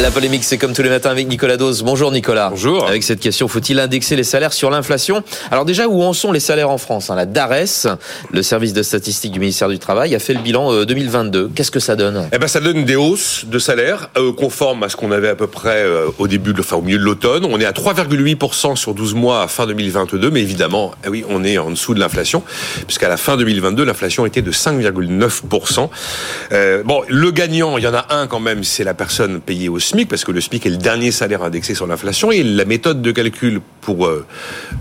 La polémique, c'est comme tous les matins avec Nicolas Dose. Bonjour Nicolas. Bonjour. Avec cette question, faut-il indexer les salaires sur l'inflation? Alors déjà, où en sont les salaires en France hein? La DARES, le service de statistique du ministère du Travail, a fait le bilan 2022. Euh, Qu'est-ce que ça donne? Eh ben, ça donne des hausses de salaires euh, conformes à ce qu'on avait à peu près euh, au début, de, enfin au milieu de l'automne. On est à 3,8% sur 12 mois à fin 2022, mais évidemment, eh oui, on est en dessous de l'inflation, puisqu'à la fin 2022, l'inflation était de 5,9%. Euh, bon, le gagnant, il y en a un quand même, c'est la personne payée au Parce que le SMIC est le dernier salaire indexé sur l'inflation, et la méthode de calcul pour euh,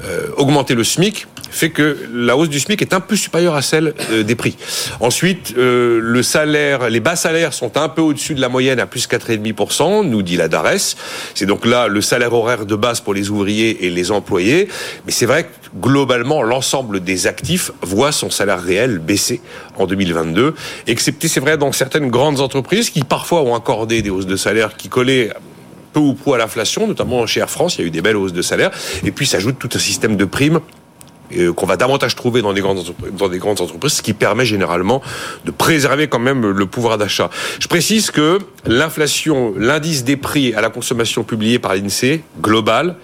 euh, augmenter le SMIC fait que la hausse du SMIC est un peu supérieure à celle euh, des prix. Ensuite, le salaire, les bas salaires sont un peu au-dessus de la moyenne à plus 4,5%, nous dit la DARES. C'est donc là le salaire horaire de base pour les ouvriers et les employés. Mais c'est vrai que globalement, l'ensemble des actifs voit son salaire réel baisser en 2022, excepté, c'est vrai, dans certaines grandes entreprises qui parfois ont accordé des hausses de salaire qui collaient peu ou prou à l'inflation, notamment chez Air France, il y a eu des belles hausses de salaire, et puis s'ajoute tout un système de primes euh, qu'on va davantage trouver dans des grandes entreprises, dans des grandes entreprises, ce qui permet généralement de préserver quand même le pouvoir d'achat. Je précise que l'inflation, l'indice des prix à la consommation publié par l'INSEE global,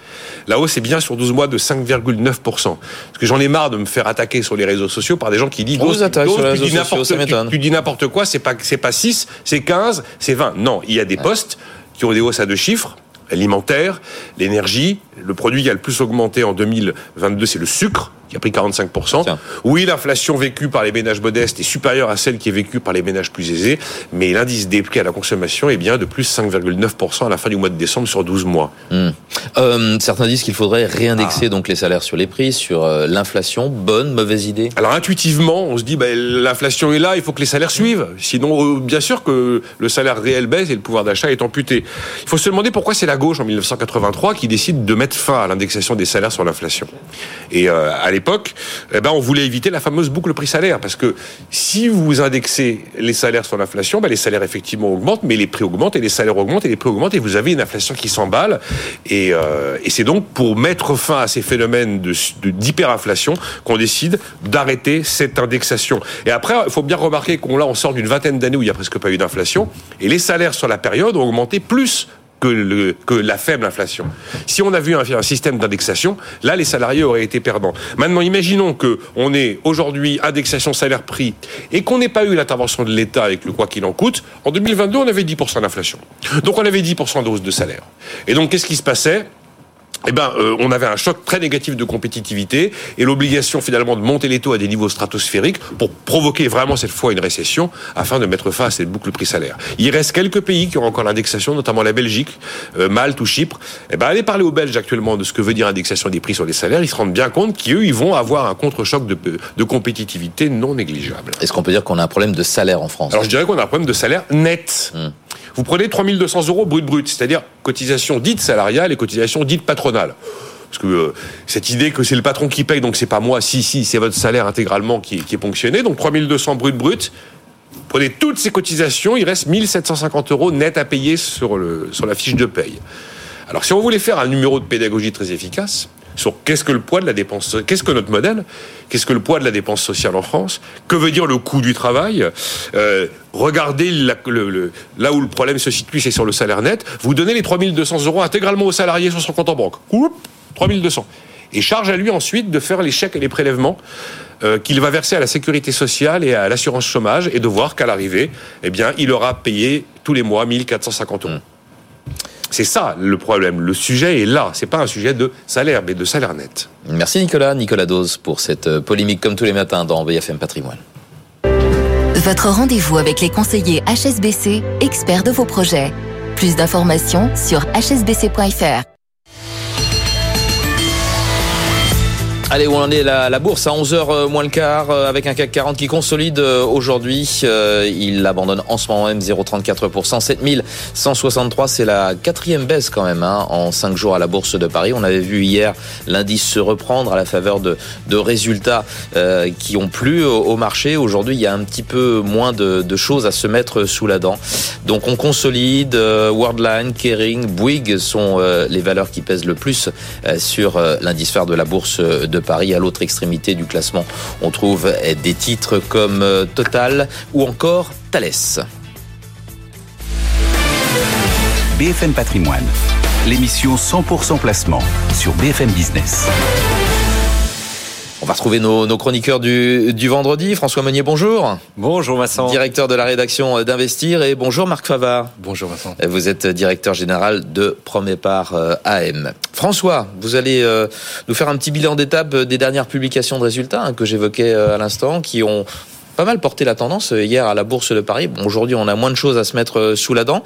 la hausse est bien sur 12 mois de 5,9%. Parce que j'en ai marre de me faire attaquer sur les réseaux sociaux par des gens qui disent On vous attaque sur les réseaux sociaux, ça tu, tu dis n'importe quoi, c'est pas c'est pas 6, c'est 15, c'est 20. Non, il y a des postes qui ont des hausses à deux chiffres alimentaire, l'énergie. Le produit qui a le plus augmenté en 2022, c'est le sucre qui a pris 45%. Oui, l'inflation vécue par les ménages modestes est supérieure à celle qui est vécue par les ménages plus aisés, mais l'indice des prix à la consommation est bien de plus 5,9% à la fin du mois de décembre sur 12 mois. Hmm. Euh, certains disent qu'il faudrait réindexer ah. donc les salaires sur les prix, sur euh, l'inflation. Bonne, mauvaise idée? Alors intuitivement, on se dit bah, l'inflation est là, il faut que les salaires suivent. Sinon, euh, bien sûr que le salaire réel baisse et le pouvoir d'achat est amputé. Il faut se demander pourquoi c'est la gauche en 1983 qui décide de mettre fin à l'indexation des salaires sur l'inflation. Et à l'époque, eh ben, on voulait éviter la fameuse boucle prix-salaire. Parce que si vous indexez les salaires sur l'inflation, ben, les salaires effectivement augmentent, mais les prix augmentent et les salaires augmentent et les prix augmentent et vous avez une inflation qui s'emballe. Et, euh, c'est donc pour mettre fin à ces phénomènes d'hyperinflation qu'on décide d'arrêter cette indexation. Et après, il faut bien remarquer qu'on là, on sort d'une vingtaine d'années où il n'y a presque pas eu d'inflation et les salaires sur la période ont augmenté plus que, la faible inflation. Si on a vu un, système d'indexation, là, les salariés auraient été perdants. Maintenant, imaginons que on ait aujourd'hui indexation salaire-prix et qu'on n'ait pas eu l'intervention de l'État avec le quoi qu'il en coûte. En 2022, on avait 10% d'inflation. Donc, on avait 10% de de salaire. Et donc, qu'est-ce qui se passait? Eh ben, euh, on avait un choc très négatif de compétitivité et l'obligation finalement de monter les taux à des niveaux stratosphériques pour provoquer vraiment cette fois une récession afin de mettre fin à cette boucle prix-salaire. Il reste quelques pays qui ont encore l'indexation, notamment la Belgique, euh, Malte ou Chypre. Eh ben, allez parler aux Belges actuellement de ce que veut dire indexation des prix sur les salaires. Ils se rendent bien compte qu'eux, ils vont avoir un contre-choc de, de compétitivité non négligeable. Est-ce qu'on peut dire qu'on a un problème de salaire en France? Alors je dirais qu'on a un problème de salaire net. Hmm. Vous prenez 3200 euros brut brut, c'est-à-dire cotisation dite salariale et cotisation dite patronale. Parce que euh, cette idée que c'est le patron qui paye, donc c'est pas moi, si, si, c'est votre salaire intégralement qui, qui est ponctionné. Donc 3200 brut brut. Prenez toutes ces cotisations, il reste 1750 euros net à payer sur, le, sur la fiche de paye. Alors si on voulait faire un numéro de pédagogie très efficace, sur qu'est-ce que le poids de la dépense, qu'est-ce que notre modèle, qu'est-ce que le poids de la dépense sociale en France, que veut dire le coût du travail. Euh, regardez là où le problème se situe, c'est sur le salaire net. Vous donnez les 3200 euros intégralement au salarié sur son compte en banque. Oups, 3200. Et charge à lui ensuite de faire les chèques et les prélèvements euh, qu'il va verser à la sécurité sociale et à l'assurance chômage et de voir qu'à l'arrivée, eh bien, il aura payé tous les mois 1450 euros. C'est ça le problème. Le sujet est là. C'est pas un sujet de salaire, mais de salaire net. Merci Nicolas, Nicolas Dose pour cette euh, polémique comme tous les matins dans BFM Patrimoine. Votre rendez-vous avec les conseillers HSBC, experts de vos projets. Plus d'informations sur hsbc.fr. Allez, où en est la, la bourse à 11h euh, moins le quart euh, avec un CAC 40 qui consolide euh, aujourd'hui. Il abandonne en ce moment même 0,34%. 7163, c'est la quatrième baisse quand même hein, en 5 jours à la bourse de Paris. On avait vu hier l'indice se reprendre à la faveur de, de résultats qui ont plu au, marché. Aujourd'hui, il y a un petit peu moins de, de, choses à se mettre sous la dent. Donc on consolide. Worldline, Kering, Bouygues sont les valeurs qui pèsent le plus sur l'indice phare de la bourse de Paris. À l'autre extrémité du classement, on trouve des titres comme euh, Total ou encore Thales. BFM Patrimoine, l'émission 100% placement sur BFM Business. On va retrouver nos, chroniqueurs du, vendredi. François Meunier, bonjour. Bonjour Vincent. Directeur de la rédaction d'Investir. Et bonjour Marc Favard. Bonjour Vincent. Vous êtes directeur général de Premier Part euh, AM. François, vous allez euh, nous faire un petit bilan d'étape des dernières publications de résultats hein, que j'évoquais euh, à l'instant, qui ont pas mal porté la tendance hier à la Bourse de Paris. Bon, aujourd'hui, on a moins de choses à se mettre sous la dent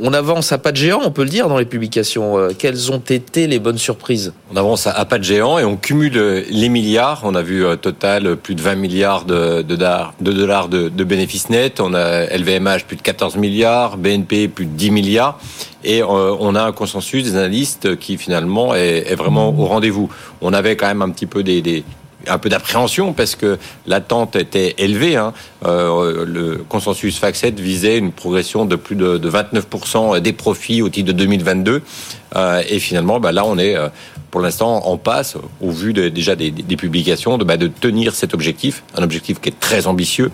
on avance à pas de géant, on peut le dire dans les publications. Euh, quelles ont été les bonnes surprises? On avance à pas de géant et on cumule euh, les milliards. On a vu euh, total plus de 20 milliards de, dollars de, bénéfices nets. On a LVMH plus de 14 milliards, BNP plus de 10 milliards. Et on a un consensus des analystes qui finalement est, vraiment au rendez-vous. On avait quand même un petit peu des, un peu d'appréhension parce que l'attente était élevée. Hein. Euh, le consensus FAC7 visait une progression de plus de, 29% des profits au titre de 2022. Euh, et finalement, bah, là, on est euh, pour l'instant en passe, au vu déjà des, publications, de, bah, de tenir cet objectif, un objectif qui est très ambitieux.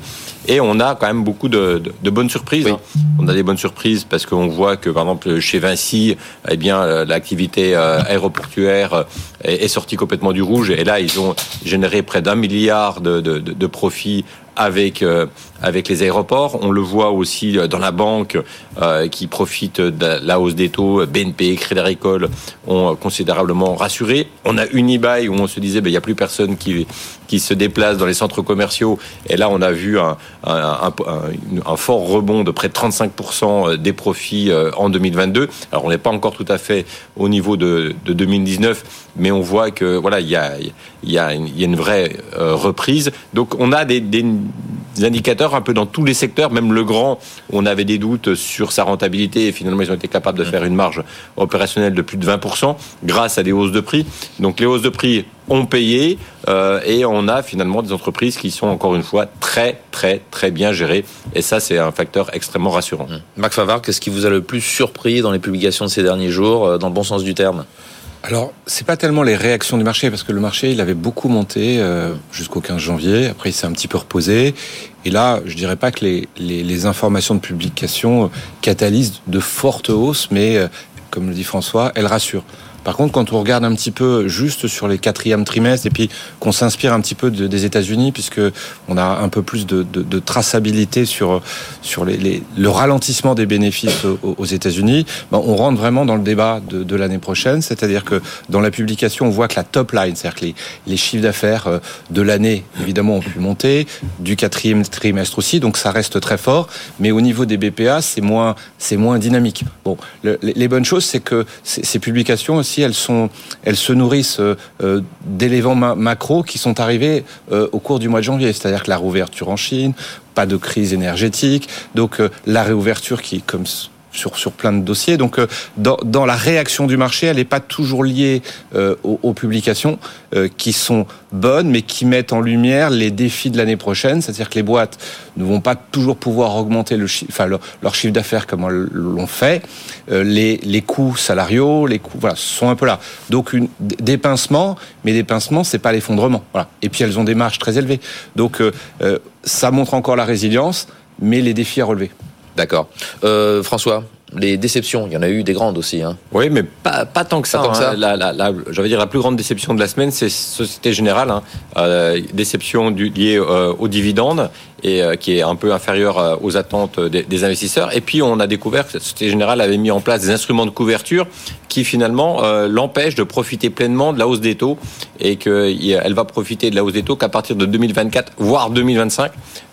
Et on a quand même beaucoup de, bonnes surprises. Hein. On a des bonnes surprises parce qu'on voit que, par exemple, chez Vinci, eh bien, l'activité aéroportuaire est, est sortie complètement du rouge. Et là, ils ont généré près d'un milliard de, de profits avec euh, avec les aéroports. On le voit aussi euh, dans la banque euh, qui profite de la hausse des taux. BNP, Crédit Agricole ont considérablement rassuré. On a Unibail où on se disait ben il y a plus personne qui qui se déplace dans les centres commerciaux. Et là, on a vu un, un, fort rebond de près de 35% des profits en 2022. Alors, on n'est pas encore tout à fait au niveau de, de 2019, mais on voit que voilà, il y a, y a, y a une vraie reprise. Donc, on a des, des indicateurs un peu dans tous les secteurs, même le grand, on avait des doutes sur sa rentabilité et finalement ils ont été capables de faire une marge opérationnelle de plus de 20% grâce à des hausses de prix. Donc les hausses de prix ont payé euh, et on a finalement des entreprises qui sont encore une fois très très très bien gérées et ça c'est un facteur extrêmement rassurant. Marc Favard, qu'est-ce qui vous a le plus surpris dans les publications de ces derniers jours, euh, dans le bon sens du terme? Alors, c'est pas tellement les réactions du marché, parce que le marché, il avait beaucoup monté euh, jusqu'au 15 janvier. Après, il s'est un petit peu reposé. Et là, je dirais pas que les, les, les informations de publication catalysent de fortes hausses, mais comme le dit François, elles rassurent. Par contre, quand on regarde un petit peu juste sur les quatrièmes trimestres et puis qu'on s'inspire un petit peu de, des États-Unis, puisque on a un peu plus de, traçabilité sur sur le ralentissement des bénéfices aux, États-Unis, ben on rentre vraiment dans le débat de, l'année prochaine. C'est-à-dire que dans la publication, on voit que la top line, c'est-à-dire que les, chiffres d'affaires euh, de l'année, évidemment, ont pu monter, du quatrième trimestre aussi, donc ça reste très fort. Mais au niveau des BPA, c'est moins c'est moins dynamique. Bon, le, les bonnes choses, c'est que ces, ces elles se nourrissent euh, d'éléments ma macro qui sont arrivés euh, au cours du mois de janvier, c'est-à-dire que la réouverture en Chine, pas de crise énergétique, donc euh, la réouverture qui, comme sur, sur plein de dossiers. Donc, euh, dans, dans, la réaction du marché, elle n'est pas toujours liée euh, aux, aux, publications euh, qui sont bonnes, mais qui mettent en lumière les défis de l'année prochaine. C'est-à-dire que les boîtes ne vont pas toujours pouvoir augmenter le enfin, leur, chiffre d'affaires comme elles l'ont fait. les, les coûts salariaux, les coûts, voilà, sont un peu là. Donc, une, des pincements, mais des pincements, c'est pas l'effondrement. Voilà. Et puis, elles ont des marges très élevées. Donc, ça montre encore la résilience, mais les défis à relever. D'accord. Euh, François les déceptions, il y en a eu des grandes aussi. Hein. Oui, mais pas, pas tant que ça. Tant que ça. Hein. La, la, la, je dire la plus grande déception de la semaine, c'est Société Générale. Hein. Euh, déception du, liée euh, aux dividendes et euh, qui est un peu inférieure aux attentes des, des, investisseurs. Et puis on a découvert que Société Générale avait mis en place des instruments de couverture qui finalement l'empêchent de profiter pleinement de la hausse des taux et qu'elle va profiter de la hausse des taux qu'à partir de 2024, voire 2025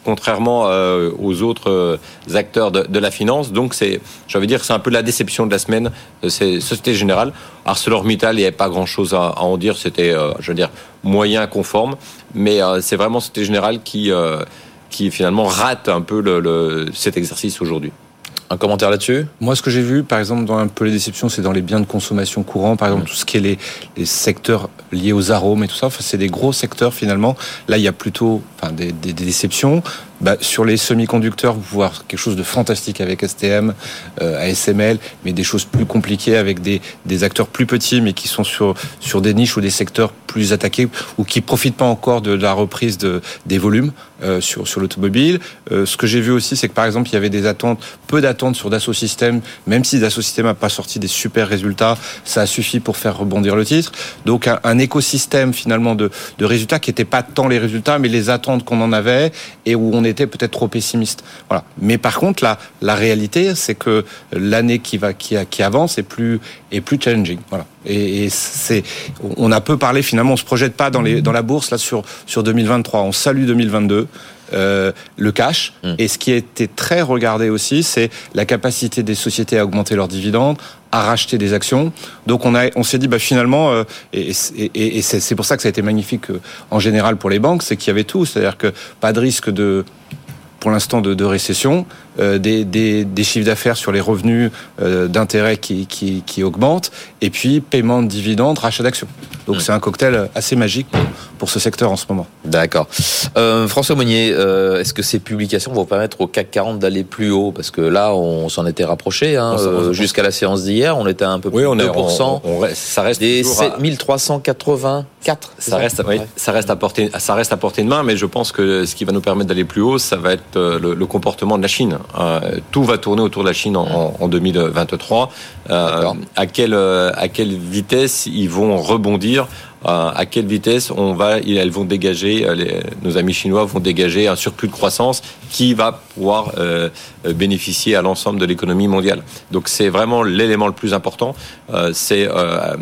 contrairement euh, aux autres euh, acteurs de, la finance. Donc c'est, veux dire, c'est un peu la déception de la semaine. C'est Société Générale, ArcelorMittal, il n'y avait pas grand-chose à, en dire. C'était, euh, je veux dire, moyen conforme, mais euh, c'est vraiment Société Générale qui qui finalement rate un peu cet exercice aujourd'hui. Un commentaire là-dessus? Moi, ce que j'ai vu, par exemple, dans un peu les déceptions, c'est dans les biens de consommation courants, par exemple, mmh. tout ce qui est les, les secteurs liés aux arômes et tout ça. Enfin, c'est des gros secteurs finalement. Là, il y a plutôt enfin, des, des, des déceptions. Bah, sur les semi-conducteurs, vous pouvez voir quelque chose de fantastique avec STM, euh, ASML, mais des choses plus compliquées avec des, des acteurs plus petits, mais qui sont sur, sur des niches ou des secteurs plus attaqués ou qui profitent pas encore de, la reprise de, des volumes euh, sur, sur l'automobile. Euh, ce que j'ai vu aussi, c'est que par exemple, il y avait des attentes, peu d'attentes sur Dassault Systèmes, même si Dassault Systèmes n'a pas sorti des super résultats, ça a suffi pour faire rebondir le titre. Donc un, un écosystème finalement de, de résultats qui n'était pas tant les résultats, mais les attentes qu'on en avait et où on était peut-être trop pessimiste. Voilà. Mais par contre, la, la réalité, c'est que l'année qui va, qui, avance est plus, est plus challenging. Voilà. Et c'est, on a peu parlé finalement, on se projette pas dans les, dans la bourse là sur, sur 2023. On salue 2022. Euh, le cash. Mmh. Et ce qui a été très regardé aussi, c'est la capacité des sociétés à augmenter leurs dividendes, à racheter des actions. Donc on a, on s'est dit bah finalement, euh, et, et, et c'est pour ça que ça a été magnifique euh, en général pour les banques, c'est qu'il y avait tout, c'est-à-dire que pas de risque de pour l'instant de, de, récession, des, des, des, chiffres d'affaires sur les revenus euh, d'intérêt qui, qui, qui, augmentent, et puis paiement de dividendes, rachat d'actions. Donc mmh. c'est un cocktail assez magique pour, pour, ce secteur en ce moment. D'accord. Euh, François Monnier, euh, est-ce que ces publications vont permettre au CAC 40 d'aller plus haut? Parce que là, on s'en était rapproché. Hein, euh, Jusqu'à la séance d'hier, on était à un peu plus oui, on de 2%. On, on, on, ça reste des 7384. Ça, ça? reste, oui, ça reste à portée, ça reste à portée de main, mais je pense que ce qui va nous permettre d'aller plus haut, ça va être le, le comportement de la Chine. Euh, tout va tourner autour de la Chine en, en 2023. Euh, à quelle à quelle vitesse ils vont rebondir euh, à quelle vitesse on va, elles vont dégager, les, nos amis chinois vont dégager un surplus de croissance qui va pouvoir euh, bénéficier à l'ensemble de l'économie mondiale. Donc c'est vraiment l'élément le plus important. Euh, c'est euh,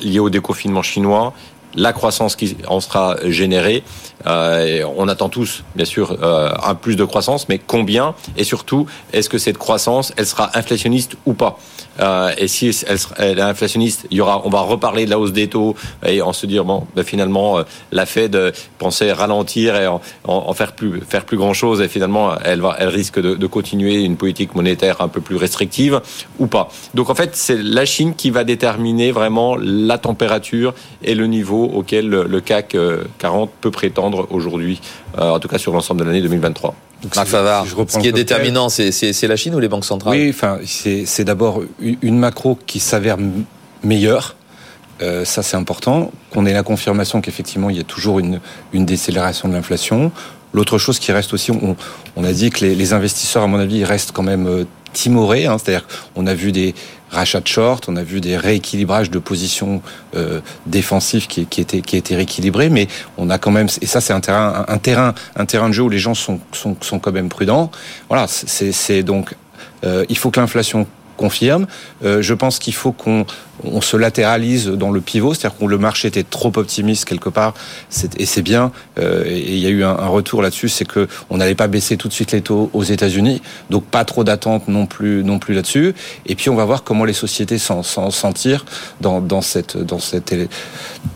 lié au déconfinement chinois, la croissance qui en sera générée Euh, on attend tous, bien sûr, euh, un plus de croissance, mais combien Et surtout, est-ce que cette croissance, elle sera inflationniste ou pas euh, Et si elle, elle est inflationniste, il y aura, on va reparler de la hausse des taux et on se dire bon, ben finalement, la Fed pensait ralentir et en, en, faire plus faire plus grand chose et finalement, elle va, elle risque de, de continuer une politique monétaire un peu plus restrictive ou pas. Donc en fait, c'est la Chine qui va déterminer vraiment la température et le niveau auquel le CAC 40 peut prétendre aujourd'hui, euh, en tout cas sur l'ensemble de l'année 2023. Marc Favard, ce qui est déterminant, c'est la Chine ou les banques centrales? Oui, enfin, c'est d'abord une macro qui s'avère meilleure. Euh, ça, c'est important. Qu'on ait la confirmation qu'effectivement, il y a toujours une, une décélération de l'inflation. L'autre chose qui reste aussi, on, on a dit que les, les, investisseurs, à mon avis, restent quand même euh, timorés. Hein, C'est-à-dire qu'on a vu des, rachat de short, on a vu des rééquilibrages de positions euh, défensives qui, qui, étaient qui étaient rééquilibrés, mais on a quand même et ça c'est un terrain un, terrain un terrain de jeu où les gens sont sont, sont quand même prudents. Voilà, c'est donc euh, il faut que l'inflation confirme. Euh, je pense qu'il faut qu'on on se latéralise dans le pivot, c'est-à-dire que le marché était trop optimiste quelque part, et c'est bien. Euh, et il y a eu un, retour là-dessus, c'est que on n'allait pas baisser tout de suite les taux aux États-Unis, donc pas trop d'attente non plus non plus là-dessus. Et puis on va voir comment les sociétés s'en sentir dans, dans cette dans cette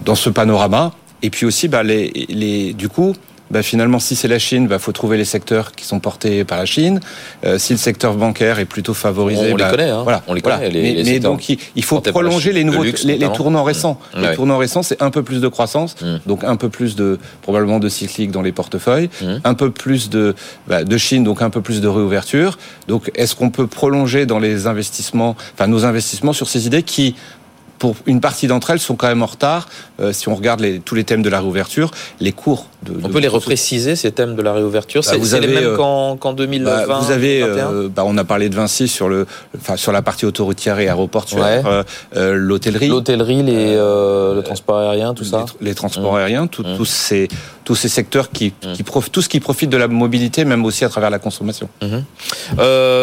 dans ce panorama. Et puis aussi, bah, les, les, du coup, bah finalement, si c'est la Chine, bah faut trouver les secteurs qui sont portés par la Chine. Euh, si le secteur bancaire est plutôt favorisé, on, bah, les connaît. Hein. Voilà, on les connaît. Les, mais, les mais donc il, faut prolonger les nouveaux, les, les, tournants récents. Mmh. Les tournants récents, c'est un peu plus de croissance, mmh. donc un peu plus de probablement de cyclique dans les portefeuilles, mmh. un peu plus de bah, de Chine, donc un peu plus de réouverture. Donc est-ce qu'on peut prolonger dans les investissements, enfin nos investissements sur ces idées qui pour une partie d'entre elles sont quand même en retard. Euh, si on regarde les, tous les thèmes de la réouverture, les cours. De, on peut les repréciser ces thèmes de la réouverture. Bah, c'est les mêmes euh, qu'en qu 2020. Bah, vous avez, euh, bah, on a parlé de Vinci sur le, enfin sur la partie autoroutière et aéroportuaire, ouais. Euh, l'hôtellerie, l'hôtellerie, les le transport aérien, tout ça, les, les transports mmh. aériens, tout, mmh. tous ces tous ces secteurs qui, mmh. qui profitent, tout ce qui profite de la mobilité, même aussi à travers la consommation.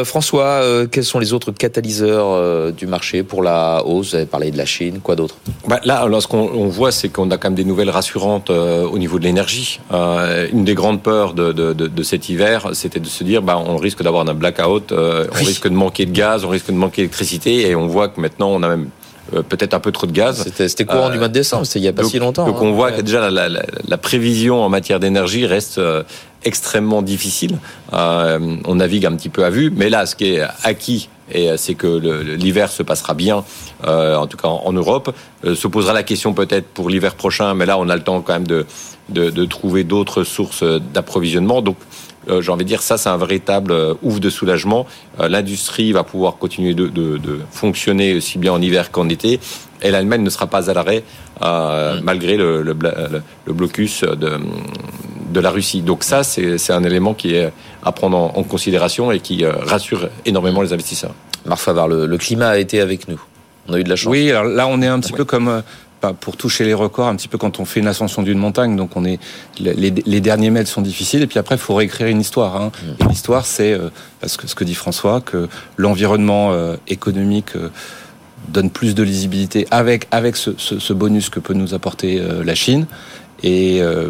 François, quels sont les autres catalyseurs du marché pour la hausse? Vous avez parlé de la Chine, quoi d'autre? Bah Là, alors, ce qu'on voit, c'est qu'on a quand même des nouvelles rassurantes euh, au niveau de l'énergie. Euh, une des grandes peurs de, de, de, de cet hiver, c'était de se dire, bah, on risque d'avoir un blackout, euh, on risque de manquer de gaz, on risque de manquer d'électricité, et on voit que maintenant, on a même euh, peut-être un peu trop de gaz. C'était courant euh, du mois de décembre, c'était il n'y a pas donc, si longtemps. Donc hein. on voit que déjà la, la, la, prévision en matière d'énergie reste euh, extrêmement difficile. On navigue un petit peu à vue, mais là, ce qui est acquis, et c'est que l'hiver se passera bien, euh, en tout cas en, en Europe. Euh, se posera la question peut-être pour l'hiver prochain, mais là, on a le temps quand même de, de, de trouver d'autres sources d'approvisionnement. Donc, euh, j'ai envie de dire, ça, c'est un véritable euh, ouf de soulagement. Euh, L'industrie va pouvoir continuer de, de, fonctionner aussi bien en hiver qu'en été. Et l'Allemagne ne sera pas à l'arrêt, euh, mmh. malgré le, le, le, blocus de, de la Russie. Donc ça, c'est un élément qui est à prendre en, en considération et qui rassure énormément les investisseurs. Marc Favard, le, le climat a été avec nous. On a eu de la chance. Oui, alors là, on est un petit oui. peu comme pour toucher les records, un petit peu quand on fait une ascension d'une montagne. Donc on est les, les, derniers mètres sont difficiles et puis après il faut réécrire une histoire. Hein. Mmh. Et l'histoire c'est euh, parce que ce que dit François que l'environnement euh, économique euh, donne plus de lisibilité avec avec ce, ce, ce, bonus que peut nous apporter euh, la Chine. Et, euh,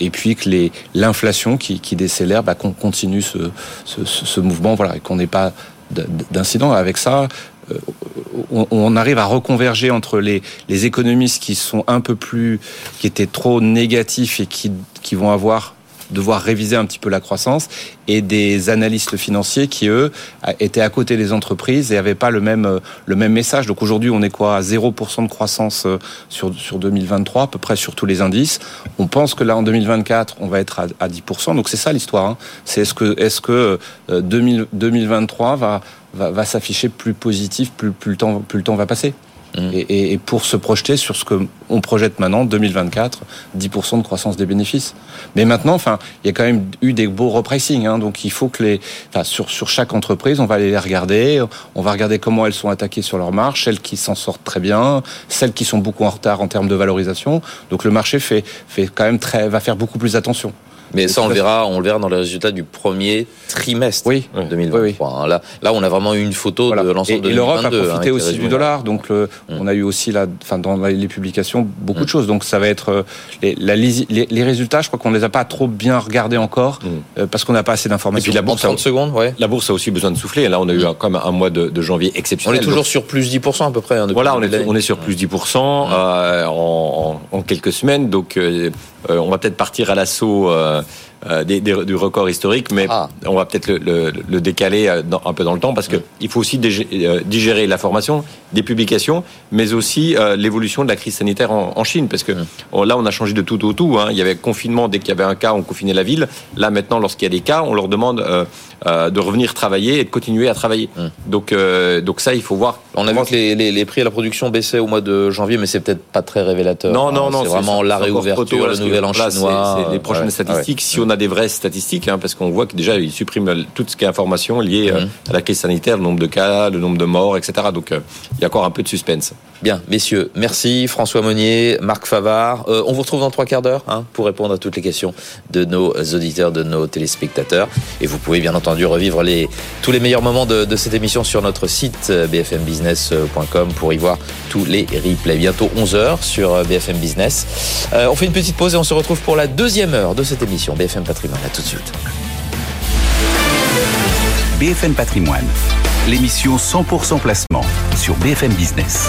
et puis que l'inflation qui, qui décélère, bah, qu'on continue ce, ce, ce mouvement, voilà, et qu'on n'ait pas d'incident. Avec ça on, on, arrive à reconverger entre les, les économistes qui sont un peu plus, qui étaient trop négatifs et qui, qui vont avoir devoir réviser un petit peu la croissance et des analystes financiers qui eux étaient à côté des entreprises et avaient pas le même le même message. Donc aujourd'hui, on est quoi à 0% de croissance sur sur 2023 à peu près sur tous les indices. On pense que là en 2024, on va être à, à 10%. Donc c'est ça l'histoire. Hein. C'est est-ce que est-ce que 2000, 2023 va va, va s'afficher plus positif plus plus le temps plus le temps va passer? Et, et, pour se projeter sur ce que on projette maintenant, 2024, 10% de croissance des bénéfices. Mais maintenant, enfin, il y a quand même eu des beaux repricing, hein, donc il faut que les, enfin, sur sur chaque entreprise, on va aller les regarder, on va regarder comment elles sont attaquées sur leur marge, celles qui s'en sortent très bien, celles qui sont beaucoup en retard en termes de valorisation. Donc le marché fait fait quand même très, va faire beaucoup plus attention. Mais ça, on le verra, on le verra dans les résultats du premier trimestre oui. 2023. Hein. Là, là, on a vraiment eu une photo de l'ensemble de Et l'Europe a profité aussi du dollar, donc le, mm. on a eu aussi là, enfin dans les publications beaucoup de mm. choses. Donc ça va être euh, les, la, les, les, résultats. Je crois qu'on les a pas trop bien regardés encore mm. euh, parce qu'on n'a pas assez d'informations. Et puis la bourse, 30 secondes, ouais. La bourse a aussi besoin de souffler. Là, on a eu comme un mois de, de, janvier exceptionnel. On est toujours sur plus 10% à peu près. Hein, voilà, on est, on est sur plus 10% euh, en, en, quelques semaines. Donc euh, on va peut-être partir à l'assaut euh, des, du record historique, mais ah. on va peut-être le, le, décaler euh, un peu dans le temps parce que il faut aussi euh, digérer la formation, des publications, mais aussi l'évolution de la crise sanitaire en, Chine, parce que là on a changé de tout au tout. Hein. Il y avait confinement dès qu'il y avait un cas, on confinait la ville. Là maintenant, lorsqu'il y a des cas, on leur demande de revenir travailler et de continuer à travailler. Donc donc ça, il faut voir. On a vu que les, les, les, prix à la production baissaient au mois de janvier, mais c'est peut-être pas très révélateur. Non non non, c'est vraiment la réouverture, le nouvel an chinois. Les prochaines statistiques. Si on a des vraies statistiques, hein, parce qu'on voit que déjà, ils suppriment tout ce qui est information liée euh, mhm. à la crise sanitaire, le nombre de cas, le nombre de morts, etc. Donc, euh, il y a encore un peu de suspense. Bien, messieurs, merci. François Monnier, Marc Favard. Euh, on vous retrouve dans trois quarts d'heure hein, pour répondre à toutes les questions de nos auditeurs, de nos téléspectateurs. Et vous pouvez bien entendu revivre les, tous les meilleurs moments de, de cette émission sur notre site bfmbusiness.com pour y voir tous les replays. Bientôt 11h sur BFM Business. on fait une petite pause et on se retrouve pour la deuxième heure de cette émission BFM Patrimoine. À tout de suite. BFM Patrimoine, l'émission 100% placement sur BFM Business.